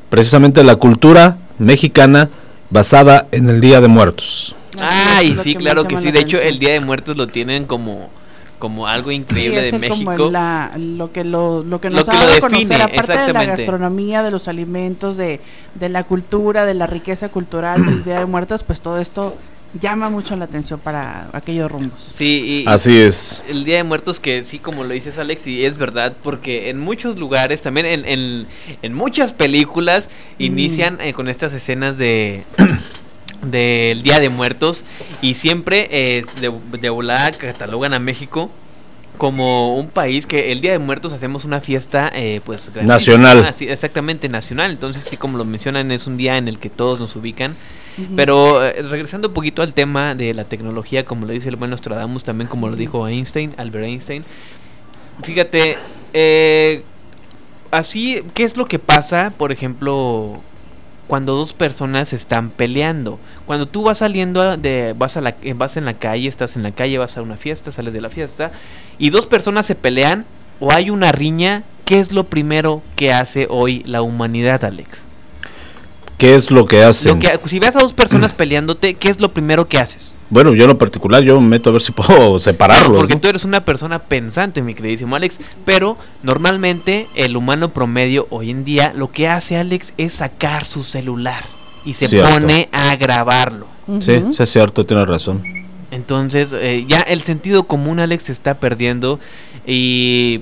Precisamente la cultura mexicana basada en el Día de Muertos. Ay, Lo sí, claro que sí. De hecho, el Día de Muertos lo tienen como, como algo increíble de como México. la- lo que lo, lo que Lo nos que ha lo dado a define, conocer, aparte de la gastronomía, de los alimentos, de, de la cultura, de la riqueza cultural del Día de Muertos, pues todo esto llama mucho la atención para aquellos rumbos. Sí, y, Así es. El Día de Muertos que sí, como lo dices Alex, y es verdad, porque en muchos lugares, también en, en, en muchas películas, inician eh, con estas escenas de del Día de Muertos y siempre eh, de, de volada catalogan a México como un país que el Día de Muertos hacemos una fiesta eh, pues Nacional. así, exactamente nacional. Entonces sí como lo mencionan es un día en el que todos nos ubican. Pero eh, regresando un poquito al tema de la tecnología como lo dice el buen Nostradamus también como lo dijo Einstein Albert Einstein fíjate eh, así qué es lo que pasa por ejemplo cuando dos personas están peleando. Cuando tú vas saliendo de vas a la vas en la calle, estás en la calle, vas a una fiesta, sales de la fiesta y dos personas se pelean o hay una riña, ¿qué es lo primero que hace hoy la humanidad, Alex? ¿Qué es lo que hacen? Lo que, si ves a dos personas peleándote, ¿qué es lo primero que haces? Bueno, yo en lo particular, yo me meto a ver si puedo separarlos. Porque ¿no? tú eres una persona pensante, mi queridísimo Alex. Pero normalmente el humano promedio hoy en día lo que hace Alex es sacar su celular y se Cierto. pone a grabarlo. Sí, sí es cierto, tienes razón. Entonces, eh, ya el sentido común, Alex, se está perdiendo. Y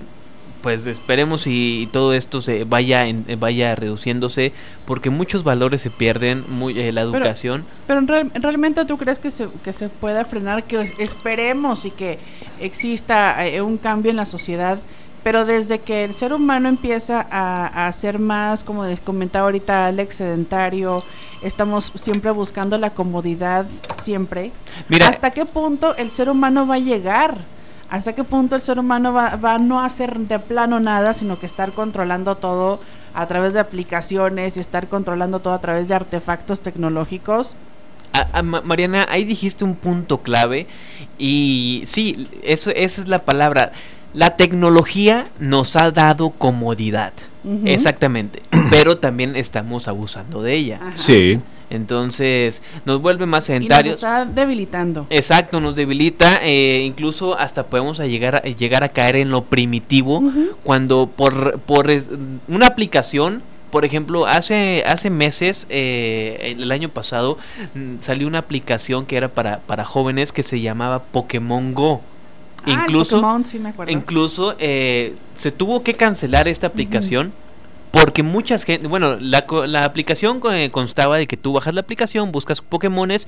pues esperemos y todo esto se vaya en- eh, vaya reduciéndose porque muchos valores se pierden muy, eh, la educación Pero en real- realmente tú crees que se, que se pueda frenar, que es- esperemos y que exista eh, un cambio en la sociedad, pero desde que el ser humano empieza a, a ser más, como les comentaba ahorita Alex, sedentario, estamos siempre buscando la comodidad, siempre. Mira- ¿Hasta qué punto el ser humano va a llegar? ¿Hasta qué punto el ser humano va, va a no hacer de plano nada, sino que estar controlando todo a través de aplicaciones y estar controlando todo a través de artefactos tecnológicos? A- a Ma- Mariana, ahí dijiste un punto clave y sí, eso, esa es la palabra. La tecnología nos ha dado comodidad, exactamente, pero también estamos abusando de ella. Sí. Entonces nos vuelve más Y nos sedentarios. está debilitando. Exacto, nos debilita, eh, incluso hasta podemos a llegar, a llegar a caer en lo primitivo cuando por, por una aplicación, por ejemplo, hace, hace meses, eh, el año pasado, mm, salió una aplicación que era para, para jóvenes que se llamaba Pokémon Go. Ah, incluso Pokémon, sí me acuerdo. incluso eh, se tuvo que cancelar esta aplicación. Porque muchas gente, bueno, la, la aplicación eh, constaba de que tú bajas la aplicación, buscas Pokémones,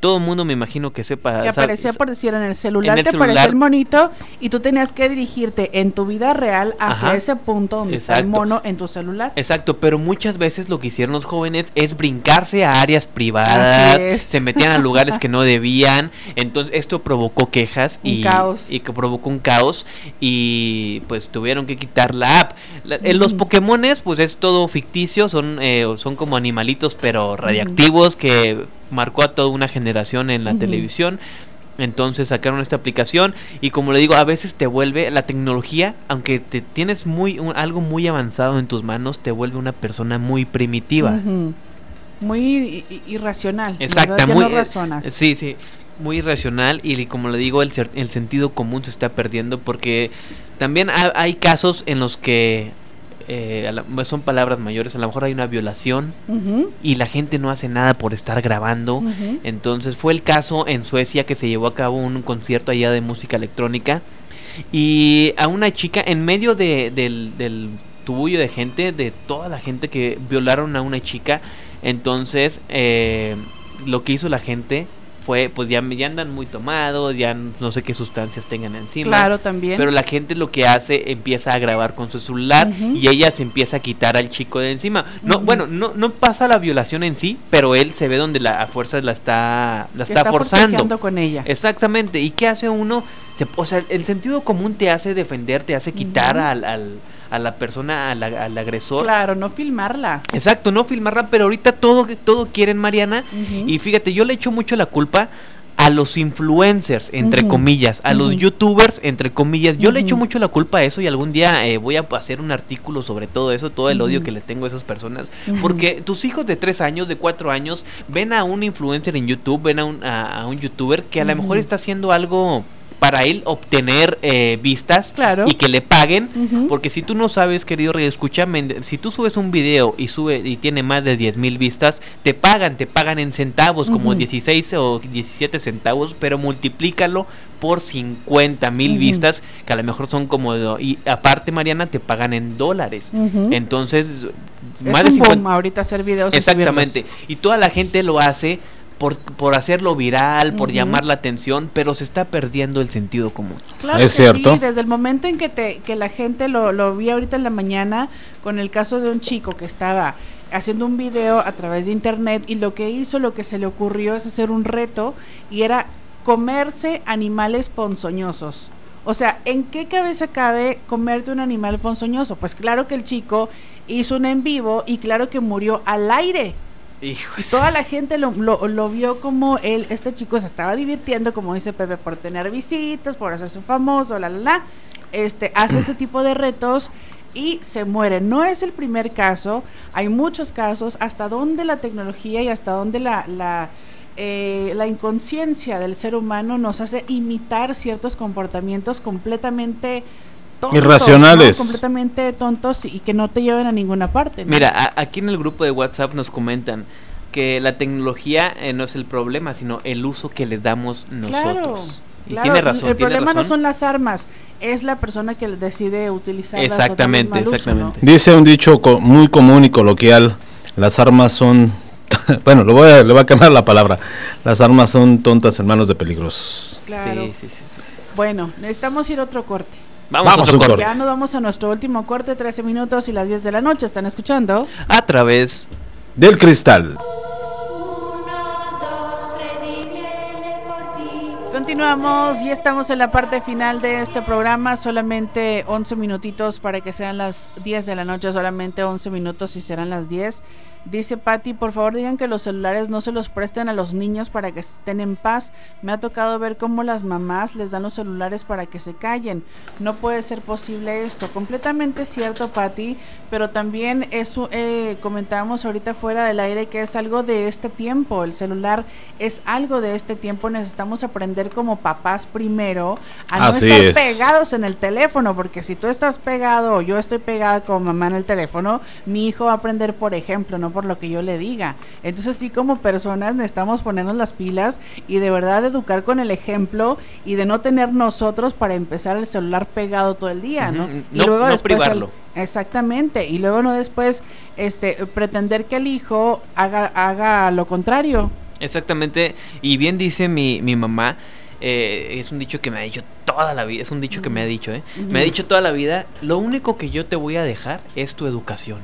todo el mundo me imagino que sepa. que aparecía por decir en el celular, en el te celular. el monito y tú tenías que dirigirte en tu vida real hacia Ajá. ese punto donde está el mono en tu celular. Exacto, pero muchas veces lo que hicieron los jóvenes es brincarse a áreas privadas, se metían a lugares que no debían, entonces esto provocó quejas Un y, caos. y que provocó un caos y pues tuvieron que quitar la app. La- eh, Los Pokémones pues es todo ficticio, son, eh, son como animalitos pero radiactivos que marcó a toda una generación en la televisión. Entonces sacaron esta aplicación y como le digo, a veces te vuelve la tecnología, aunque te tienes muy un- algo muy avanzado en tus manos, te vuelve una persona muy primitiva. Muy irracional. Exacta, muy no eh, razonas. Sí, sí, muy irracional y como le digo, el, el sentido común se está perdiendo porque también ha- hay casos en los que eh, la- son palabras mayores, a lo mejor hay una violación y la gente no hace nada por estar grabando. Entonces fue el caso en Suecia que se llevó a cabo un concierto allá de música electrónica y a una chica en medio de- del, del tubullo de gente, de toda la gente que violaron a una chica, entonces eh, lo que hizo la gente fue, pues ya, ya andan muy tomados, ya no sé qué sustancias tengan encima. Claro, también. Pero la gente lo que hace empieza a grabar con su celular y ella se empieza a quitar al chico de encima. No, bueno, no, no pasa la violación en sí, pero él se ve donde la a fuerzas la está, la está, forzando. con ella. Exactamente. ¿Y qué hace uno? Se- o sea, el sentido común te hace defender, te hace quitar al- a la persona, al, al agresor. Claro, no filmarla. Exacto, no filmarla, pero ahorita todo, todo quieren Mariana. Y fíjate, yo le echo mucho la culpa a los influencers, entre comillas, a los youtubers, entre comillas. Yo le echo mucho la culpa a eso y algún día eh, voy a hacer un artículo sobre todo eso, todo el odio que le tengo a esas personas. Porque tus hijos de tres años, de cuatro años, ven a un influencer en YouTube, ven a un, a, a un youtuber que a lo mejor está haciendo algo para él obtener eh, vistas Claro. y que le paguen porque si tú no sabes querido rey escúchame si tú subes un video y sube y tiene más de 10 mil vistas te pagan te pagan en centavos como Ujú. 16 o 17 centavos pero multiplícalo por 50 mil vistas que a lo mejor son como de- y aparte Mariana te pagan en dólares entonces Es más de un 50 boom ahorita hacer videos. y Exactamente. Y toda la gente lo hace por, por hacerlo viral, por llamar la atención, pero se está perdiendo el sentido común. Claro Es que cierto. sí, desde el momento en que te que la gente lo, lo vi ahorita en la mañana con el caso de un chico que estaba haciendo un video a través de internet y lo que hizo, lo que se le ocurrió es hacer un reto y era comerse animales ponzoñosos. O sea, ¿en qué cabeza cabe comerte un animal ponzoñoso? Pues claro que el chico hizo un en vivo y claro que murió al aire. Hijo Y toda la gente lo, lo, lo vio como él, este chico se estaba divirtiendo, como dice Pepe, por tener visitas, por hacerse famoso, la, la, la. Este, hace este tipo de retos y se muere. No es el primer caso, hay muchos casos, hasta donde la tecnología y hasta donde la, la, eh, la inconsciencia del ser humano nos hace imitar ciertos comportamientos completamente tontos, Irracionales. ¿no? completamente tontos y que no te lleven a ninguna parte. ¿no? Mira, a- aquí en el grupo de WhatsApp nos comentan que la tecnología eh, no es el problema, sino el uso que le damos nosotros. Claro, y claro, tiene razón, El tiene problema no son las armas, es la persona que decide utilizarlas. Exactamente, uso, exactamente. Dice un dicho co- muy común y coloquial, las armas son... bueno, le voy, a, le voy a cambiar la palabra. Las armas son tontas en manos de peligros. ¿no? Claro. Sí, sí, sí, sí. Bueno, necesitamos ir a otro corte. Vamos, Vamos a un corte. Ya nos vamos a nuestro último corte, 13 minutos y las 10 de la noche. ¿Están escuchando? A través Del cristal. Continuamos y estamos en la parte final de este programa. Solamente 11 minutitos para que sean las 10 de la noche. Solamente 11 minutos y serán las 10. Dice Patti, por favor digan que los celulares no se los presten a los niños para que estén en paz. Me ha tocado ver cómo las mamás les dan los celulares para que se callen. No puede ser posible esto. Completamente cierto, Patti, pero también eso eh, comentábamos ahorita fuera del aire que es algo de este tiempo. El celular es algo de este tiempo. Necesitamos aprender como papás primero a no estar pegados en el teléfono, porque si tú estás pegado o yo estoy pegada como mamá en el teléfono, mi hijo va a aprender, por ejemplo, no por lo que yo le diga. Entonces sí como personas necesitamos ponernos las pilas y de verdad educar con el ejemplo y de no tener nosotros para empezar el celular pegado todo el día, ¿no? y luego después privarlo. exactamente, y luego no después este pretender que el hijo haga haga lo contrario. Exactamente, y bien dice mi, mi mamá, eh, es un dicho que me ha dicho toda la vida, es un dicho que me ha dicho, ¿eh? Me ha dicho toda la vida, lo único que yo te voy a dejar es tu educación.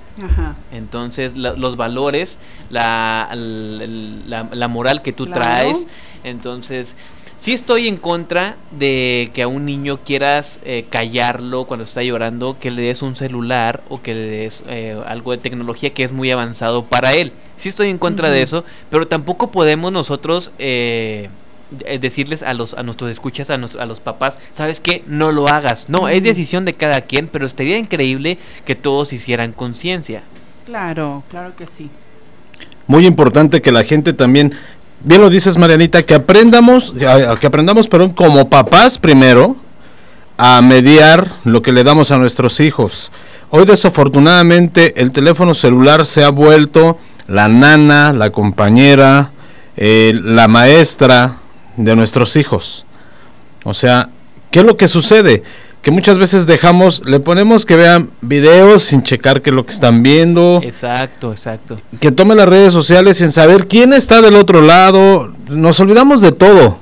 Entonces, los valores, la, la, moral que tú traes, entonces... Sí estoy en contra de que a un niño quieras eh, callarlo cuando está llorando, que le des un celular o que le des algo de tecnología que es muy avanzado para él. Sí estoy en contra de eso, pero tampoco podemos nosotros eh, eh, decirles a los a nuestros escuchas, a, a los papás, ¿sabes qué? No lo hagas. No, es decisión de cada quien, pero estaría increíble que todos hicieran conciencia. Claro, claro que sí. Muy importante que la gente también, bien lo dices Marianita, que aprendamos, que aprendamos, perdón, como papás primero, a mediar lo que le damos a nuestros hijos. Hoy desafortunadamente el teléfono celular se ha vuelto la nana, la compañera, eh, la maestra, de nuestros hijos. O sea, ¿qué es lo que sucede? Que muchas veces dejamos, le ponemos que vean videos sin checar qué es lo que están viendo. Exacto, exacto. Que tomen las redes sociales sin saber quién está del otro lado. Nos olvidamos de todo.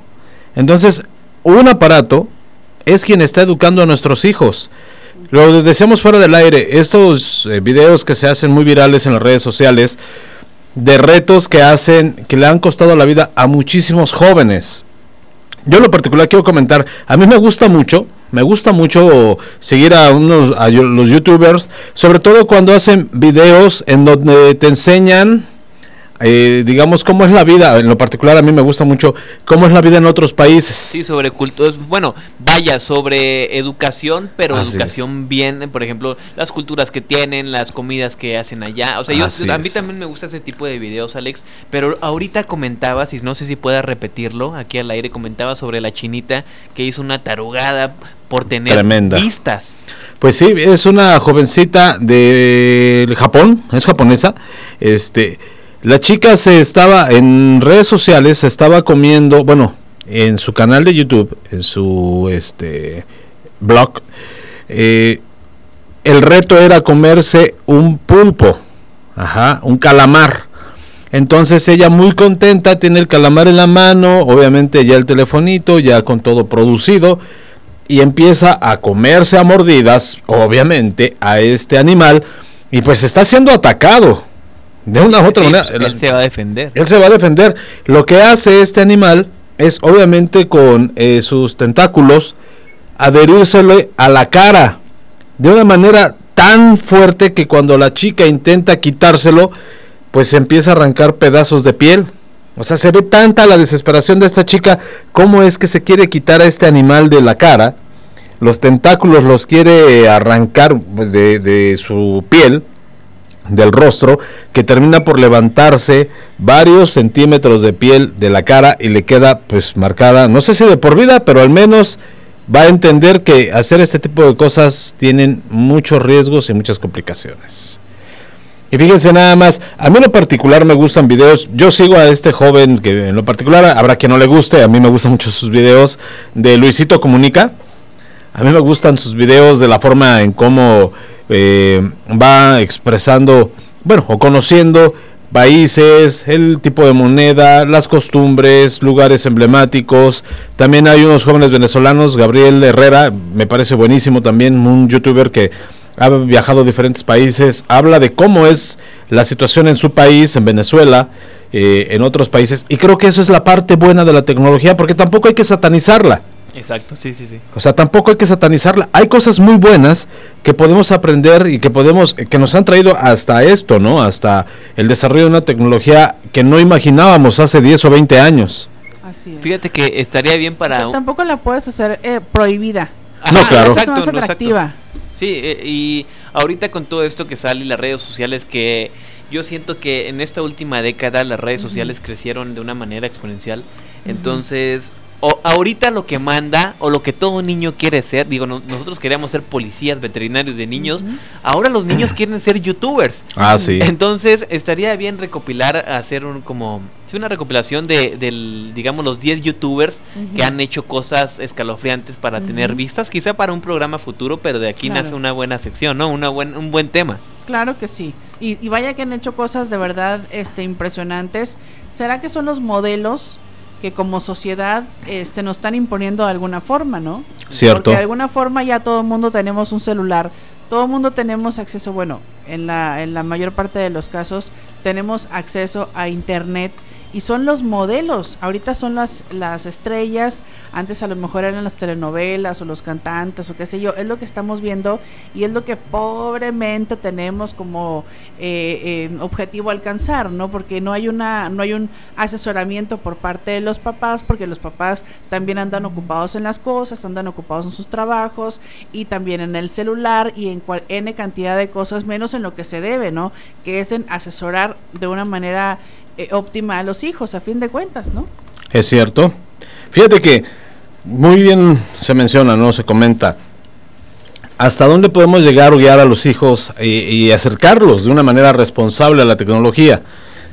Entonces, un aparato es quien está educando a nuestros hijos. Lo decíamos fuera del aire, estos eh, videos que se hacen muy virales en las redes sociales, de retos que hacen, que le han costado la vida a muchísimos jóvenes. Yo lo particular quiero comentar, a mí me gusta mucho, me gusta mucho seguir a unos a los youtubers, sobre todo cuando hacen videos en donde te enseñan eh, digamos, cómo es la vida, en lo particular a mí me gusta mucho cómo es la vida en otros países. Sí, sobre cultura, bueno, vaya, sobre educación, pero educación bien, por ejemplo, las culturas que tienen, las comidas que hacen allá. O sea, yo, a mí también me gusta ese tipo de videos, Alex, pero ahorita comentabas, y no sé si puedas repetirlo, aquí al aire comentaba sobre la chinita que hizo una tarugada por tener vistas. Pues sí, es una jovencita de Japón, es japonesa, este la chica se estaba en redes sociales, se estaba comiendo, bueno, en su canal de YouTube, en su este blog, eh, el reto era comerse un pulpo, ajá, un calamar. Entonces ella muy contenta tiene el calamar en la mano, obviamente ya el telefonito, ya con todo producido, y empieza a comerse a mordidas, obviamente, a este animal, y pues está siendo atacado. De una u otra manera. Él se va a defender. Él se va a defender. Lo que hace este animal es obviamente con eh, sus tentáculos adherírsele a la cara de una manera tan fuerte que cuando la chica intenta quitárselo, pues empieza a arrancar pedazos de piel. O sea, se ve tanta la desesperación de esta chica, cómo es que se quiere quitar a este animal de la cara, los tentáculos los quiere arrancar pues, de, de su piel, del rostro que termina por levantarse varios centímetros de piel de la cara y le queda pues marcada, no sé si de por vida, pero al menos va a entender que hacer este tipo de cosas tienen muchos riesgos y muchas complicaciones. Y fíjense nada más, a mí en lo particular me gustan videos, yo sigo a este joven que en lo particular habrá quien no le guste, a mí me gustan mucho sus videos de Luisito Comunica, a mí me gustan sus videos de la forma en cómo eh, va expresando, bueno, o conociendo países, el tipo de moneda, las costumbres, lugares emblemáticos. También hay unos jóvenes venezolanos, Gabriel Herrera, me parece buenísimo también, un youtuber que ha viajado a diferentes países, habla de cómo es la situación en su país, en Venezuela, eh, en otros países. Y creo que eso es la parte buena de la tecnología, porque tampoco hay que satanizarla. Exacto, sí, sí, sí. O sea, tampoco hay que satanizarla. Hay cosas muy buenas que podemos aprender y que podemos, que nos han traído hasta esto, ¿no? Hasta el desarrollo de una tecnología que no imaginábamos hace 10 o 20 años. Así es. Fíjate que estaría bien para... Pero tampoco la puedes hacer eh, prohibida. No, claro. Es más atractiva. Sí, eh, y ahorita con todo esto que sale y las redes sociales que yo siento que en esta última década las redes sociales crecieron de una manera exponencial. Entonces, o ahorita lo que manda o lo que todo niño quiere ser, digo, no- nosotros queríamos ser policías, veterinarios de niños, ahora los niños quieren ser youtubers. Ah, sí. Entonces, estaría bien recopilar, hacer un como sí, una recopilación de del digamos los 10 youtubers que han hecho cosas escalofriantes para tener vistas, quizá para un programa futuro, pero de aquí Claro. nace una buena sección, ¿no? Una buen un buen tema. Claro que sí. Y, y vaya que han hecho cosas de verdad este, impresionantes. ¿Será que son los modelos que como sociedad eh, se nos están imponiendo de alguna forma, no? Cierto. Porque de alguna forma ya todo el mundo tenemos un celular, todo el mundo tenemos acceso, bueno, en la, en la mayor parte de los casos tenemos acceso a internet y son los modelos, ahorita son las, las estrellas, antes a lo mejor eran las telenovelas o los cantantes o qué sé yo, es lo que estamos viendo y es lo que pobremente tenemos como eh, eh, objetivo alcanzar, ¿no? Porque no hay una, no hay un asesoramiento por parte de los papás, porque los papás también andan ocupados en las cosas, andan ocupados en sus trabajos y también en el celular y en cual, n cantidad de cosas, menos en lo que se debe, ¿no? Que es en asesorar de una manera eh, óptima a los hijos, a fin de cuentas, ¿no? Es cierto. Fíjate que muy bien se menciona, ¿no? Se comenta. ¿Hasta dónde podemos llegar o guiar a los hijos y, acercarlos de una manera responsable a la tecnología?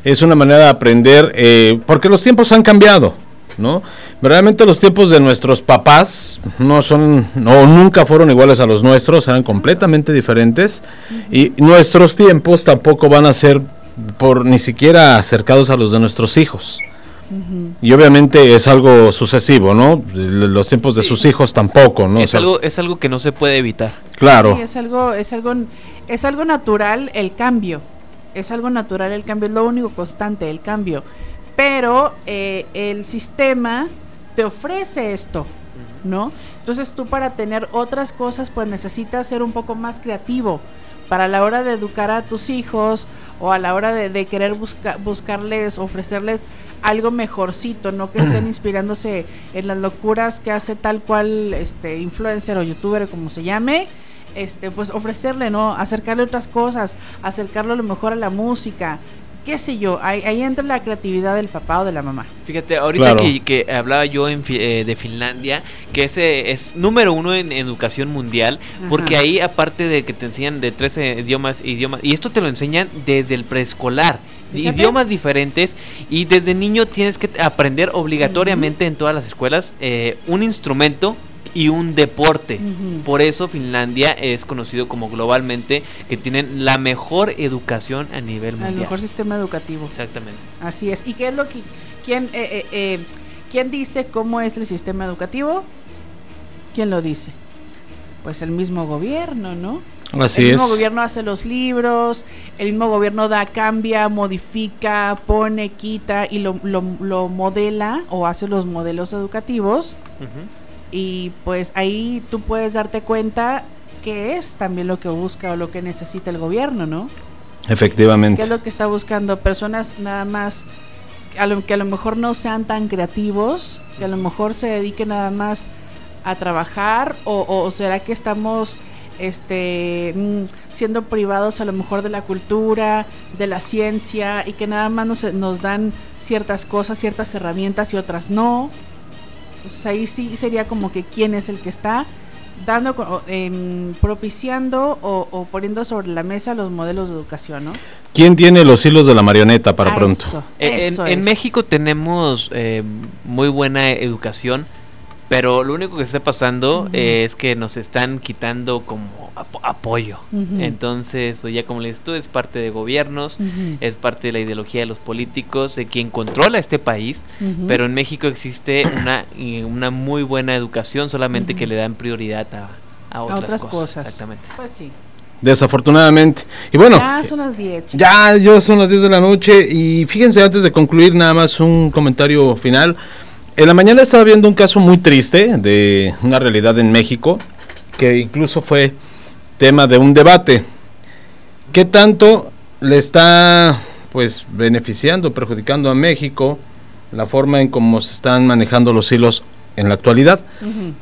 Es una manera de aprender, eh, porque los tiempos han cambiado, ¿no? Realmente los tiempos de nuestros papás no son, o nunca fueron iguales a los nuestros, eran completamente diferentes. Y nuestros tiempos tampoco van a ser por ni siquiera acercados a los de nuestros hijos. Y obviamente es algo sucesivo, ¿no? Los tiempos de sus hijos tampoco, ¿no? O es sea, algo es algo que no se puede evitar. Claro. Sí, es algo, es algo, es algo natural el cambio. Es algo natural el cambio, es lo único constante, el cambio. Pero eh, el sistema te ofrece esto, ¿no? Entonces tú para tener otras cosas, pues necesitas ser un poco más creativo. Para la hora de educar a tus hijos o a la hora de, de querer busca- buscarles, ofrecerles algo mejorcito, no que estén inspirándose en las locuras que hace tal cual este influencer o youtuber como se llame, este pues ofrecerle, ¿no? Acercarle otras cosas, acercarlo a lo mejor a la música, qué sé yo, ahí, ahí entra la creatividad del papá o de la mamá. Fíjate, ahorita Claro. que, que hablaba yo en Fi- eh, de Finlandia, que ese es número uno en educación mundial, porque ahí aparte de que te enseñan de 13 idiomas, idiomas, y esto te lo enseñan desde el preescolar, Fíjate. idiomas diferentes, y desde niño tienes que aprender obligatoriamente en todas las escuelas eh, un instrumento y un deporte. Por eso Finlandia es conocido como globalmente que tienen la mejor educación a nivel Al mundial. mejor sistema educativo. Exactamente. Así es. ¿Y qué es lo que quién eh, eh, eh, quién dice cómo es el sistema educativo? ¿Quién lo dice? Pues el mismo gobierno, ¿no? Así el mismo es. gobierno hace los libros, el mismo gobierno da, cambia, modifica, pone, quita y lo, lo, lo modela o hace los modelos educativos Ujú. Y pues ahí tú puedes darte cuenta que es también lo que busca o lo que necesita el gobierno, ¿no? Efectivamente. ¿Qué es lo que está buscando? Personas nada más a lo, que a lo mejor no sean tan creativos, que a lo mejor se dediquen nada más a trabajar o, o será que estamos este mm, siendo privados a lo mejor de la cultura, de la ciencia y que nada más nos, nos dan ciertas cosas, ciertas herramientas y otras no. Entonces ahí sí sería como que quién es el que está dando, em, propiciando o, o poniendo sobre la mesa los modelos de educación, ¿no? ¿Quién tiene los hilos de la marioneta para Ah, pronto? eso, eso en. México tenemos eh, muy buena educación, pero lo único que está pasando eh, es que nos están quitando como apo- apoyo. Entonces, pues ya como le dices tú, es parte de gobiernos, es parte de la ideología de los políticos, de quien controla este país, pero en México existe una, una muy buena educación, solamente que le dan prioridad a, a A otras, otras cosas. cosas. Exactamente. Pues sí. desafortunadamente. Y bueno, Ya son las 10. chicos. ya, yo son las 10 de la noche y fíjense antes de concluir nada más un comentario final. En la mañana estaba viendo un caso muy triste de una realidad en México que incluso fue tema de un debate. ¿Qué tanto le está pues beneficiando, perjudicando a México la forma en cómo se están manejando los hilos en la actualidad?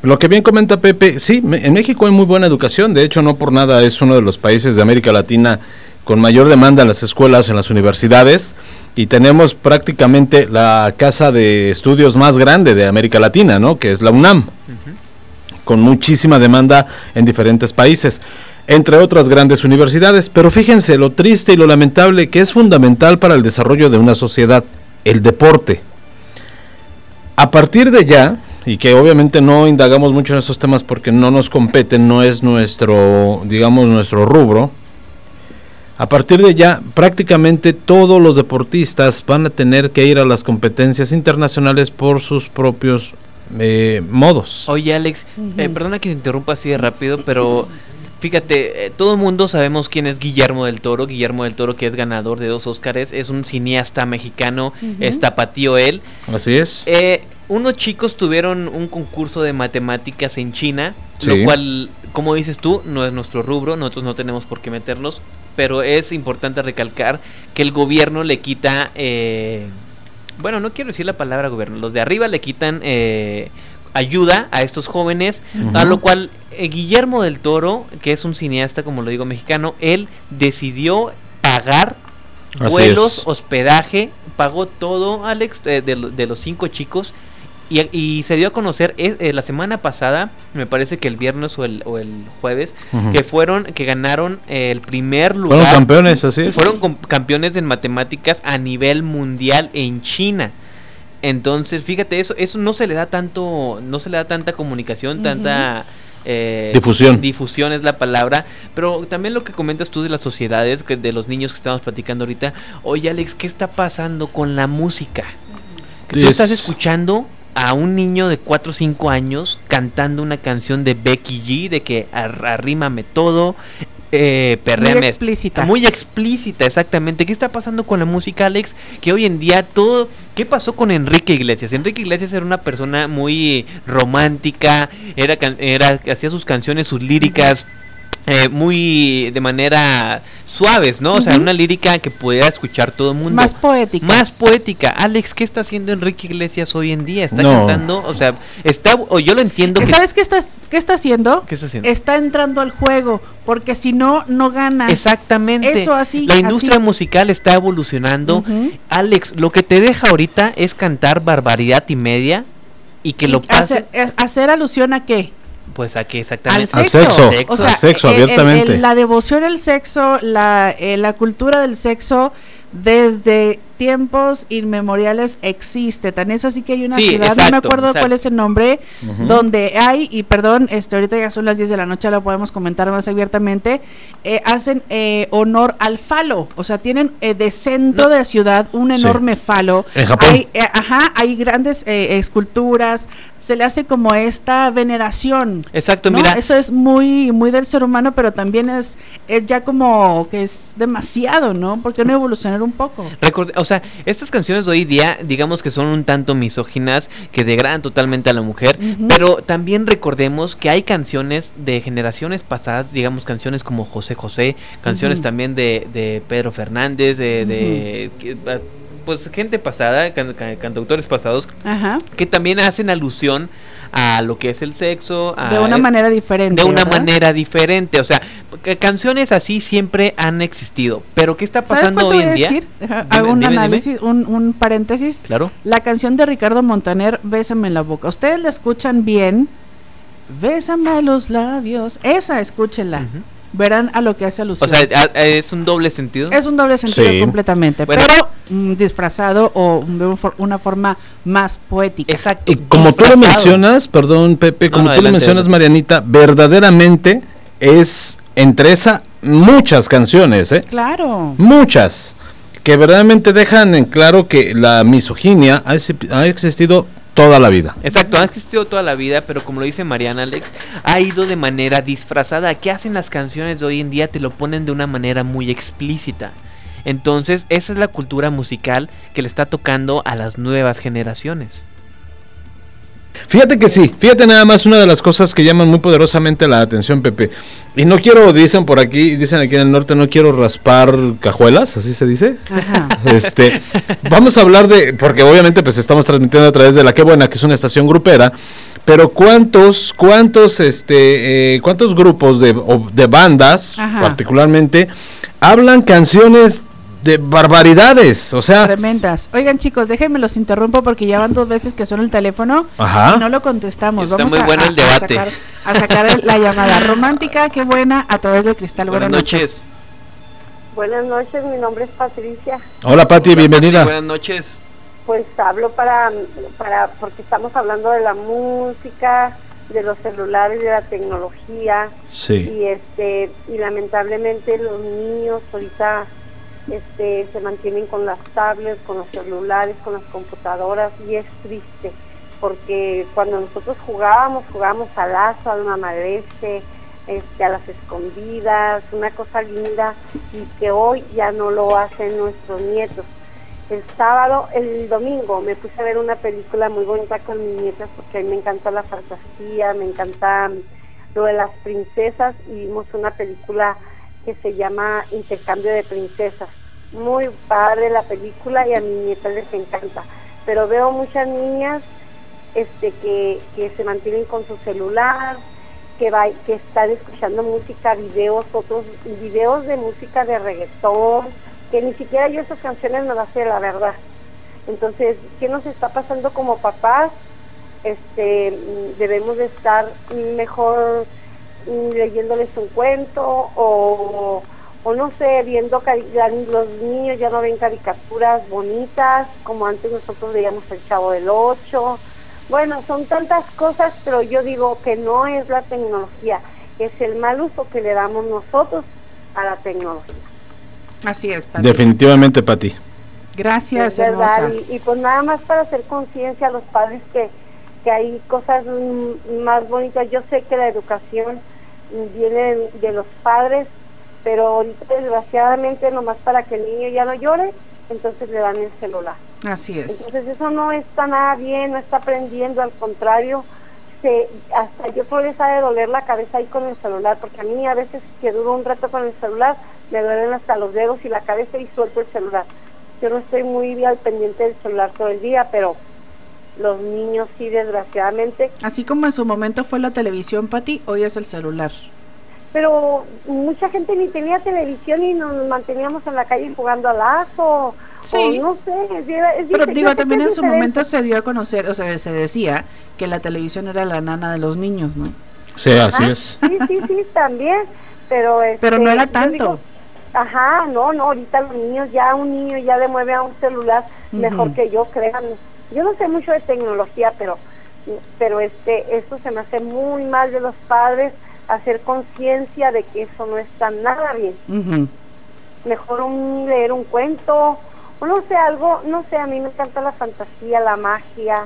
Lo que bien comenta Pepe, sí, en México hay muy buena educación, de hecho no por nada es uno de los países de América Latina con mayor demanda en las escuelas, en las universidades, y tenemos prácticamente la casa de estudios más grande de América Latina, ¿no? Que es la UNAM, con muchísima demanda en diferentes países, entre otras grandes universidades. Pero fíjense lo triste y lo lamentable que es fundamental para el desarrollo de una sociedad, el deporte. A partir de ya, y que obviamente no indagamos mucho en estos temas porque no nos competen, no es nuestro, digamos, nuestro rubro, a partir de ya prácticamente todos los deportistas van a tener que ir a las competencias internacionales por sus propios eh, modos. Oye, Alex, eh, perdona que te interrumpa así de rápido, pero fíjate, eh, todo el mundo sabemos quién es Guillermo del Toro. Guillermo del Toro, que es ganador de dos Óscares, es un cineasta mexicano, Ujú. es tapatío él. Así es. Eh, unos chicos tuvieron un concurso de matemáticas en China, Sí. lo cual, como dices tú, no es nuestro rubro, nosotros no tenemos por qué meterlos, pero es importante recalcar que el gobierno le quita, eh, bueno, no quiero decir la palabra gobierno, los de arriba le quitan eh, ayuda a estos jóvenes, a lo cual eh, Guillermo del Toro, que es un cineasta, como lo digo, mexicano, él decidió pagar Así vuelos, es. hospedaje, pagó todo, Alex, eh, de, de los cinco chicos. Y, y se dio a conocer es, eh, la semana pasada, me parece que el viernes o el, o el jueves, que fueron, que ganaron eh, el primer lugar. Fueron campeones, así es. Fueron campeones en matemáticas a nivel mundial en China. Entonces, fíjate, eso, eso no se le da tanto, no se le da tanta comunicación, tanta eh, Difusión. Difusión es la palabra. Pero también lo que comentas tú de las sociedades, que de los niños que estamos platicando ahorita. Oye, Alex, ¿qué está pasando con la música? Que tú Es- estás escuchando a un niño de 4 o 5 años cantando una canción de Becky G, de que ar- arrímame todo, eh, perréame. explícita. Muy explícita, exactamente. ¿Qué está pasando con la música, Alex? Que hoy en día todo... ¿Qué pasó con Enrique Iglesias? Enrique Iglesias era una persona muy romántica, era, era hacía sus canciones, sus líricas... eh, muy de manera suaves, ¿no? O sea, una lírica que pudiera escuchar todo el mundo. Más poética. Más poética. Alex, ¿qué está haciendo Enrique Iglesias hoy en día? Está No. cantando, o sea, está, o yo lo entiendo. que- ¿Sabes qué está, qué está haciendo? ¿Qué está haciendo? Está entrando al juego, porque si no, no gana. Exactamente. Eso así. La industria así. musical está evolucionando. Alex, lo que te deja ahorita es cantar barbaridad y media y que lo pase, Hacer, es- hacer alusión a qué? Pues a que Al exactamente sexo. sexo. O sea, Sexo, el- el- abiertamente. el- la devoción al sexo, la, eh, la cultura del sexo, desde tiempos inmemoriales existe. Tan es así que hay una Sí, ciudad, no me acuerdo exacto. cuál es el nombre, donde hay, y perdón, este ahorita ya son las 10 de la noche, lo podemos comentar más abiertamente, eh, hacen eh, honor al falo. O sea, tienen eh, de centro de la ciudad un Sí. enorme falo. En Japón. Hay, eh, ajá, hay grandes eh, esculturas, se le hace como esta veneración. Exacto, ¿no? mira. Eso es muy, muy del ser humano, pero también es, es ya como que es demasiado, ¿no? ¿Por qué no evolucionar un poco? Record- o sea, estas canciones de hoy día, digamos que son un tanto misóginas, que degradan totalmente a la mujer, pero también recordemos que hay canciones de generaciones pasadas, digamos canciones como José José, canciones también de, de Pedro Fernández, de, de- que- ah, pues gente pasada, can- can- cantautores pasados, Ajá. que también hacen alusión a lo que es el sexo, a- De una manera diferente. de una ¿verdad? manera diferente, o sea, ca- canciones así siempre han existido, pero ¿qué está ¿Sabes pasando hoy en día? decir? Dime, Hago un dime, dime. análisis, Un, un paréntesis. Claro. La canción de Ricardo Montaner, Bésame en la boca. Ustedes la escuchan bien. Bésame los labios. Esa, escúchenla. Verán a lo que hace alusión. O sea, a- a- es un doble sentido. es un doble sentido Sí. completamente, Bueno. pero mm, disfrazado o de un for- una forma más poética. Exacto. Y como tú lo mencionas, perdón Pepe, como no, tú lo mencionas adelante. Marianita, verdaderamente es entre esa muchas canciones, ¿eh? Claro. Muchas que verdaderamente dejan en claro que la misoginia ha existido toda la vida. Exacto, ha existido toda la vida, pero como lo dice Mariana Alex, ha ido de manera disfrazada. ¿Qué hacen las canciones de hoy en día? Te lo ponen de una manera muy explícita. Entonces, esa es la cultura musical que le está tocando a las nuevas generaciones. Fíjate que sí, fíjate nada más una de las cosas que llaman muy poderosamente la atención, Pepe. Y no quiero, dicen por aquí, dicen aquí en el norte, no quiero raspar cajuelas, así se dice. Este, vamos a hablar de, porque obviamente pues estamos transmitiendo a través de la Qué Buena, que es una estación grupera, pero cuántos, cuántos, este, eh, cuántos grupos de, de bandas, Ajá. particularmente, hablan canciones de barbaridades, o sea, Tremendas. Oigan, chicos, déjenme los interrumpo porque ya van dos veces que suena el teléfono Ajá. y no lo contestamos. Está Vamos muy a, bueno el a debate. sacar, a sacar la llamada romántica, qué buena, a través del cristal. Buenas, noches. Buenas noches, mi nombre es Patricia. hola Pati, bienvenida. Buenas noches. Pues hablo para, para, porque estamos hablando de la música, de los celulares, de la tecnología. Sí. Y este, y lamentablemente los niños ahorita este, se mantienen con las tablets, con los celulares, con las computadoras y es triste porque cuando nosotros jugábamos, jugábamos al lazo, al mamadreche, este, a las escondidas, una cosa linda y que hoy ya no lo hacen nuestros nietos. El sábado, el domingo, me puse a ver una película muy bonita con mis nietas porque a mí me encanta la fantasía, me encanta lo de las princesas y vimos una película que se llama Intercambio de Princesas. Muy padre la película y a mis nietas les encanta. Pero veo muchas niñas este que, que se mantienen con su celular, que va, que están escuchando música, videos, otros videos de música de reggaetón, que ni siquiera yo esas canciones no las sé, la verdad. Entonces, ¿qué nos está pasando como papás? Este, mm, debemos de estar mejor leyéndoles un cuento o, o no sé, viendo cari- ya los niños ya no ven caricaturas bonitas como antes nosotros veíamos el Chavo del Ocho. Bueno, son tantas cosas, pero yo digo que no es la tecnología, es el mal uso que le damos nosotros a la tecnología. Así es, Pati. Definitivamente Pati. Gracias, Es verdad, hermosa. Y, y pues nada más para hacer conciencia a los padres que, que hay cosas más bonitas. Yo sé que la educación viene de los padres, pero ahorita desgraciadamente nomás para que el niño ya no llore, entonces le dan el celular. Así es. Entonces eso no está nada bien, no está aprendiendo, al contrario, se, hasta yo creo les ha de doler la cabeza ahí con el celular, porque a mí a veces que duro un rato con el celular, me duelen hasta los dedos y la cabeza y suelto el celular. Yo no estoy muy bien al pendiente del celular todo el día, pero los niños sí, desgraciadamente. Así como en su momento fue la televisión, Pati, hoy es el celular. Pero mucha gente ni tenía televisión y nos manteníamos en la calle jugando al lazo. Sí. O no sé, es, es- Pero digo, también en su diferente. momento se dio a conocer, o sea, se decía que la televisión era la nana de los niños, ¿no? Sí, así Ah, es. Sí, sí, sí, también. Pero, Pero no este, era tanto. digo, ajá, no, no, ahorita los niños, ya un niño ya le mueve a un celular mejor que yo, créanme. Yo no sé mucho de tecnología, pero pero este esto se me hace muy mal de los padres hacer conciencia de que eso no está nada bien. Ujú. Mejor un leer un cuento, o no sé, algo, no sé, a mí me encanta la fantasía, la magia.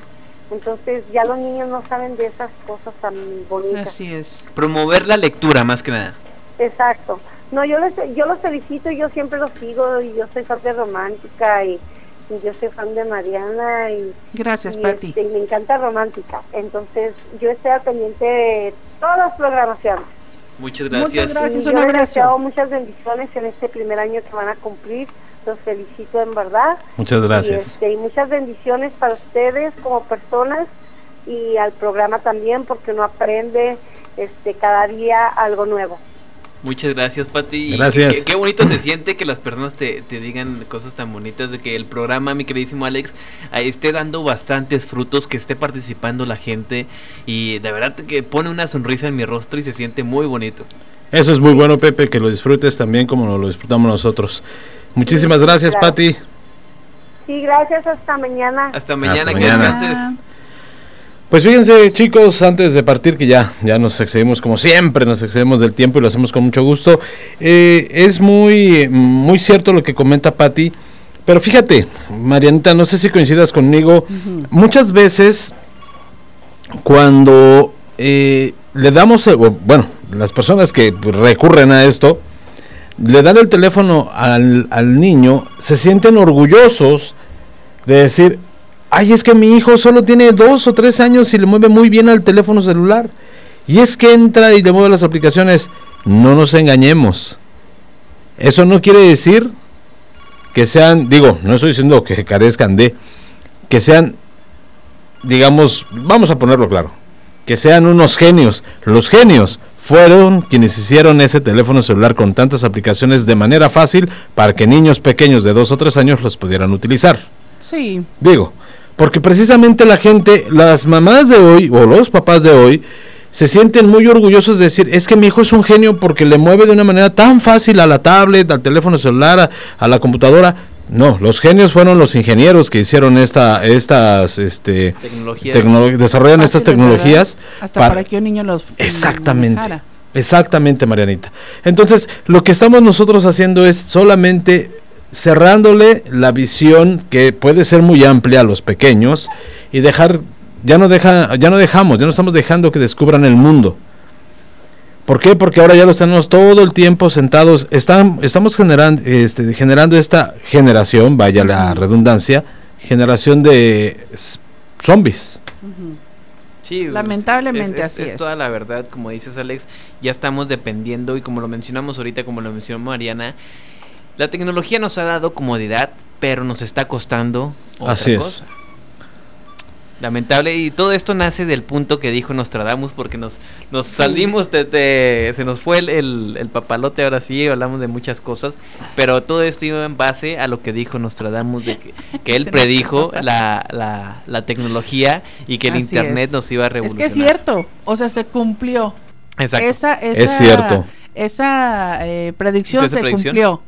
Entonces ya los niños no saben de esas cosas tan bonitas. Así es. Promover la lectura más que nada. Exacto. No, yo les, yo los felicito, yo siempre los sigo y yo soy de romántica y, y yo soy fan de Mariana y, Gracias, y, Pati. este, y me encanta romántica. Entonces yo estoy al pendiente de todas las programaciones. Muchas gracias. gracias, Y un yo les abrazo. deseo muchas bendiciones en este primer año que van a cumplir. Los felicito en verdad. Muchas Y, gracias. este, y muchas bendiciones para ustedes como personas y al programa también porque uno aprende este cada día algo nuevo. Muchas gracias, Pati. Y Gracias. Qué, qué bonito se siente que las personas te, te digan cosas tan bonitas de que el programa, mi queridísimo Alex, ahí esté dando bastantes frutos, que esté participando la gente y de verdad que pone una sonrisa en mi rostro y se siente muy bonito. Eso es muy bueno, Pepe, que lo disfrutes también como lo disfrutamos nosotros. Muchísimas gracias, claro. Pati. Sí, gracias, hasta mañana. Hasta mañana, que mañana. descanses. Pues fíjense, chicos, antes de partir, que ya, ya nos excedimos como siempre, nos excedemos del tiempo y lo hacemos con mucho gusto. eh, es muy, muy cierto lo que comenta Patti, Pero fíjate, Marianita, no sé si coincidas conmigo, muchas veces cuando eh, le damos, bueno, las personas que recurren a esto, le dan el teléfono al, al niño, se sienten orgullosos de decir, ay, es que mi hijo solo tiene dos o tres años y le mueve muy bien al teléfono celular. Y es que entra y le mueve las aplicaciones. No nos engañemos. Eso no quiere decir que sean, digo, no estoy diciendo que carezcan de, que sean, digamos, vamos a ponerlo claro, que sean unos genios. Los genios fueron quienes hicieron ese teléfono celular con tantas aplicaciones de manera fácil para que niños pequeños de dos o tres años los pudieran utilizar. Sí. Digo, porque precisamente la gente, las mamás de hoy o los papás de hoy, se sienten muy orgullosos de decir, es que mi hijo es un genio porque le mueve de una manera tan fácil a la tablet, al teléfono celular, a, a la computadora. No, los genios fueron los ingenieros que hicieron esta, estas, este, Tecnologías. tecnolo- desarrollan estas tecnologías. Hasta para- para que un niño los Exactamente. manejara. Exactamente, Marianita. Entonces, lo que estamos nosotros haciendo es solamente cerrándole la visión que puede ser muy amplia a los pequeños y dejar ya no deja ya no dejamos, ya no estamos dejando que descubran el mundo. ¿Por qué? Porque ahora ya los tenemos todo el tiempo sentados, están estamos generando este, generando esta generación, vaya la redundancia, generación de zombies. Sí, Lamentablemente así es. es. toda la verdad, como dices Alex, ya estamos dependiendo y como lo mencionamos ahorita, como lo mencionó Mariana, la tecnología nos ha dado comodidad, pero nos está costando otra Así es. cosa. Lamentable, y todo esto nace del punto que dijo Nostradamus, porque nos, nos salimos de, de- se nos fue el, el- el papalote, ahora sí, hablamos de muchas cosas, pero todo esto iba en base a lo que dijo Nostradamus, de que, que él predijo la, la, la tecnología y que el Así internet es. nos iba a Es revolucionar. que es cierto, o sea, se cumplió. Exacto. Esa, esa, Es cierto. Esa eh, predicción ¿Esa se predicción? cumplió.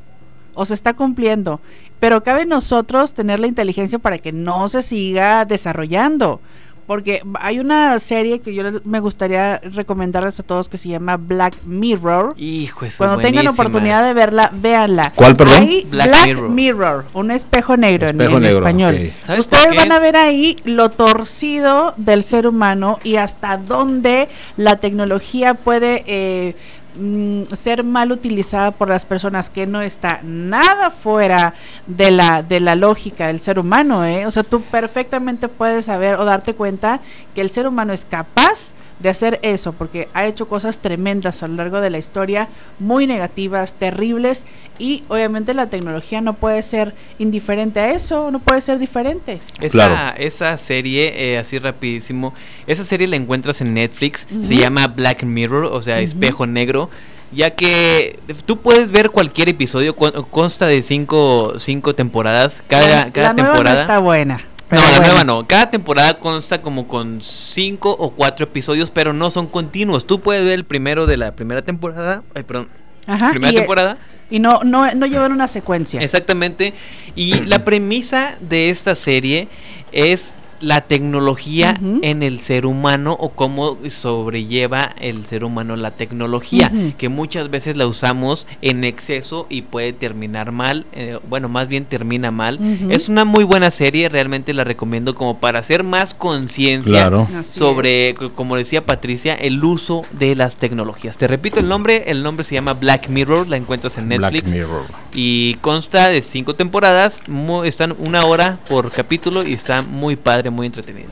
O se está cumpliendo. Pero cabe en nosotros tener la inteligencia para que no se siga desarrollando. Porque hay una serie que yo les- me gustaría recomendarles a todos que se llama Black Mirror. Hijo, eso Cuando tengan buenísima. oportunidad de verla, véanla. ¿Cuál, perdón? Hay Black Black, Mirror. Mirror. un espejo negro en- Espejo en, negro, español. ok. ¿Sabes Ustedes van a ver ahí lo torcido del ser humano y hasta dónde la tecnología puede eh, mm, ser mal utilizada por las personas que no está nada fuera de la de la lógica del ser humano, ¿eh? O sea, tú perfectamente puedes saber o darte cuenta que el ser humano es capaz hacer eso, porque ha hecho cosas tremendas a lo largo de la historia, muy negativas, terribles, y obviamente la tecnología no puede ser indiferente a eso, no puede ser diferente. Esa, Claro. esa serie, eh, así rapidísimo, esa serie la encuentras en Netflix, se llama Black Mirror, o sea, espejo negro, ya que tú puedes ver cualquier episodio, con- consta de cinco, cinco temporadas, cada, cada la nueva temporada. no está buena. No, la nueva no. Cada temporada consta como con cinco o cuatro episodios, pero no son continuos. Tú puedes ver el primero de la primera temporada. Ay, perdón. Ajá, primera y, eh, temporada. Y no, no, no llevan una secuencia. Exactamente. Y la premisa de esta serie es la tecnología en el ser humano o cómo sobrelleva el ser humano la tecnología, Ujú. que muchas veces la usamos en exceso y puede terminar mal, eh, bueno, más bien termina mal. Es una muy buena serie, realmente la recomiendo como para hacer más conciencia Claro. Sobre, como decía Patricia, el uso de las tecnologías. Te repito el nombre, el nombre se llama Black Mirror, la encuentras en Netflix Black Mirror. y consta de cinco temporadas, están una hora por capítulo y está muy padre, muy entretenida.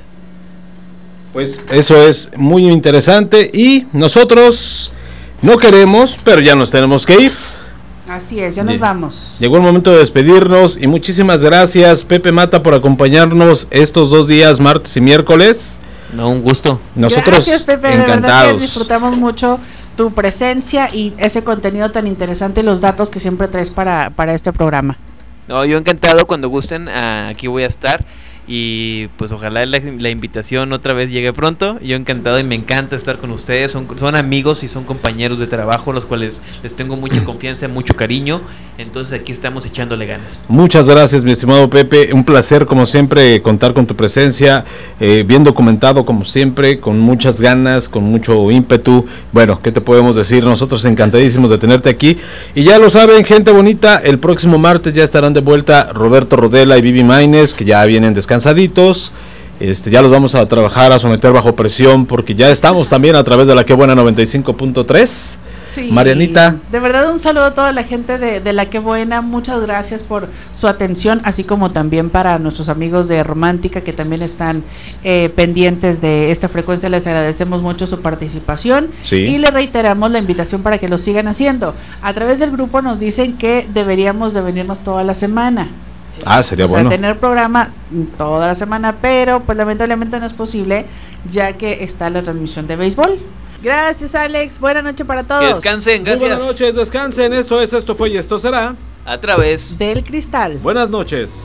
Pues eso es muy interesante y nosotros no queremos, pero ya nos tenemos que ir. Así es, ya nos vamos. Llegó el momento de despedirnos y muchísimas gracias Pepe Mata por acompañarnos estos dos días, martes y miércoles. No, un gusto. Nosotros Gracias, Pepe, de verdad que encantados. disfrutamos mucho tu presencia y ese contenido tan interesante y los datos que siempre traes para, para este programa. No, yo encantado, cuando gusten, ah, aquí voy a estar. Y pues ojalá la, invitación otra vez llegue pronto. Yo encantado y me encanta estar con ustedes. Son, son amigos y son compañeros de trabajo, los cuales les tengo mucha confianza, mucho cariño. Entonces aquí estamos echándole ganas. Muchas gracias, mi estimado Pepe. Un placer, como siempre, contar con tu presencia. Eh, bien documentado, como siempre, con muchas ganas, con mucho ímpetu. Bueno, ¿qué te podemos decir? Nosotros encantadísimos de tenerte aquí. Y ya lo saben, gente bonita, el próximo martes ya estarán de vuelta Roberto Rodela y Vivi Maines, que ya vienen descansaditos. Este, ya los vamos a trabajar, a someter bajo presión, porque ya estamos también a través de la que buena 95.3. Sí, Marianita. De verdad, un saludo a toda la gente de, de La Que Buena. Muchas gracias por su atención, así como también para nuestros amigos de Romántica que también están eh, pendientes de esta frecuencia. Les agradecemos mucho su participación Sí. y le reiteramos la invitación para que lo sigan haciendo. A través del grupo nos dicen que deberíamos de venirnos toda la semana. Ah, sería o sea, bueno. tener programa toda la semana, pero pues lamentablemente no es posible ya que está la transmisión de béisbol. Gracias, Alex. Buena noche para todos. Que descansen, Muy gracias. buenas noches, descansen. Esto es, esto fue y esto será. A través del cristal. Buenas noches.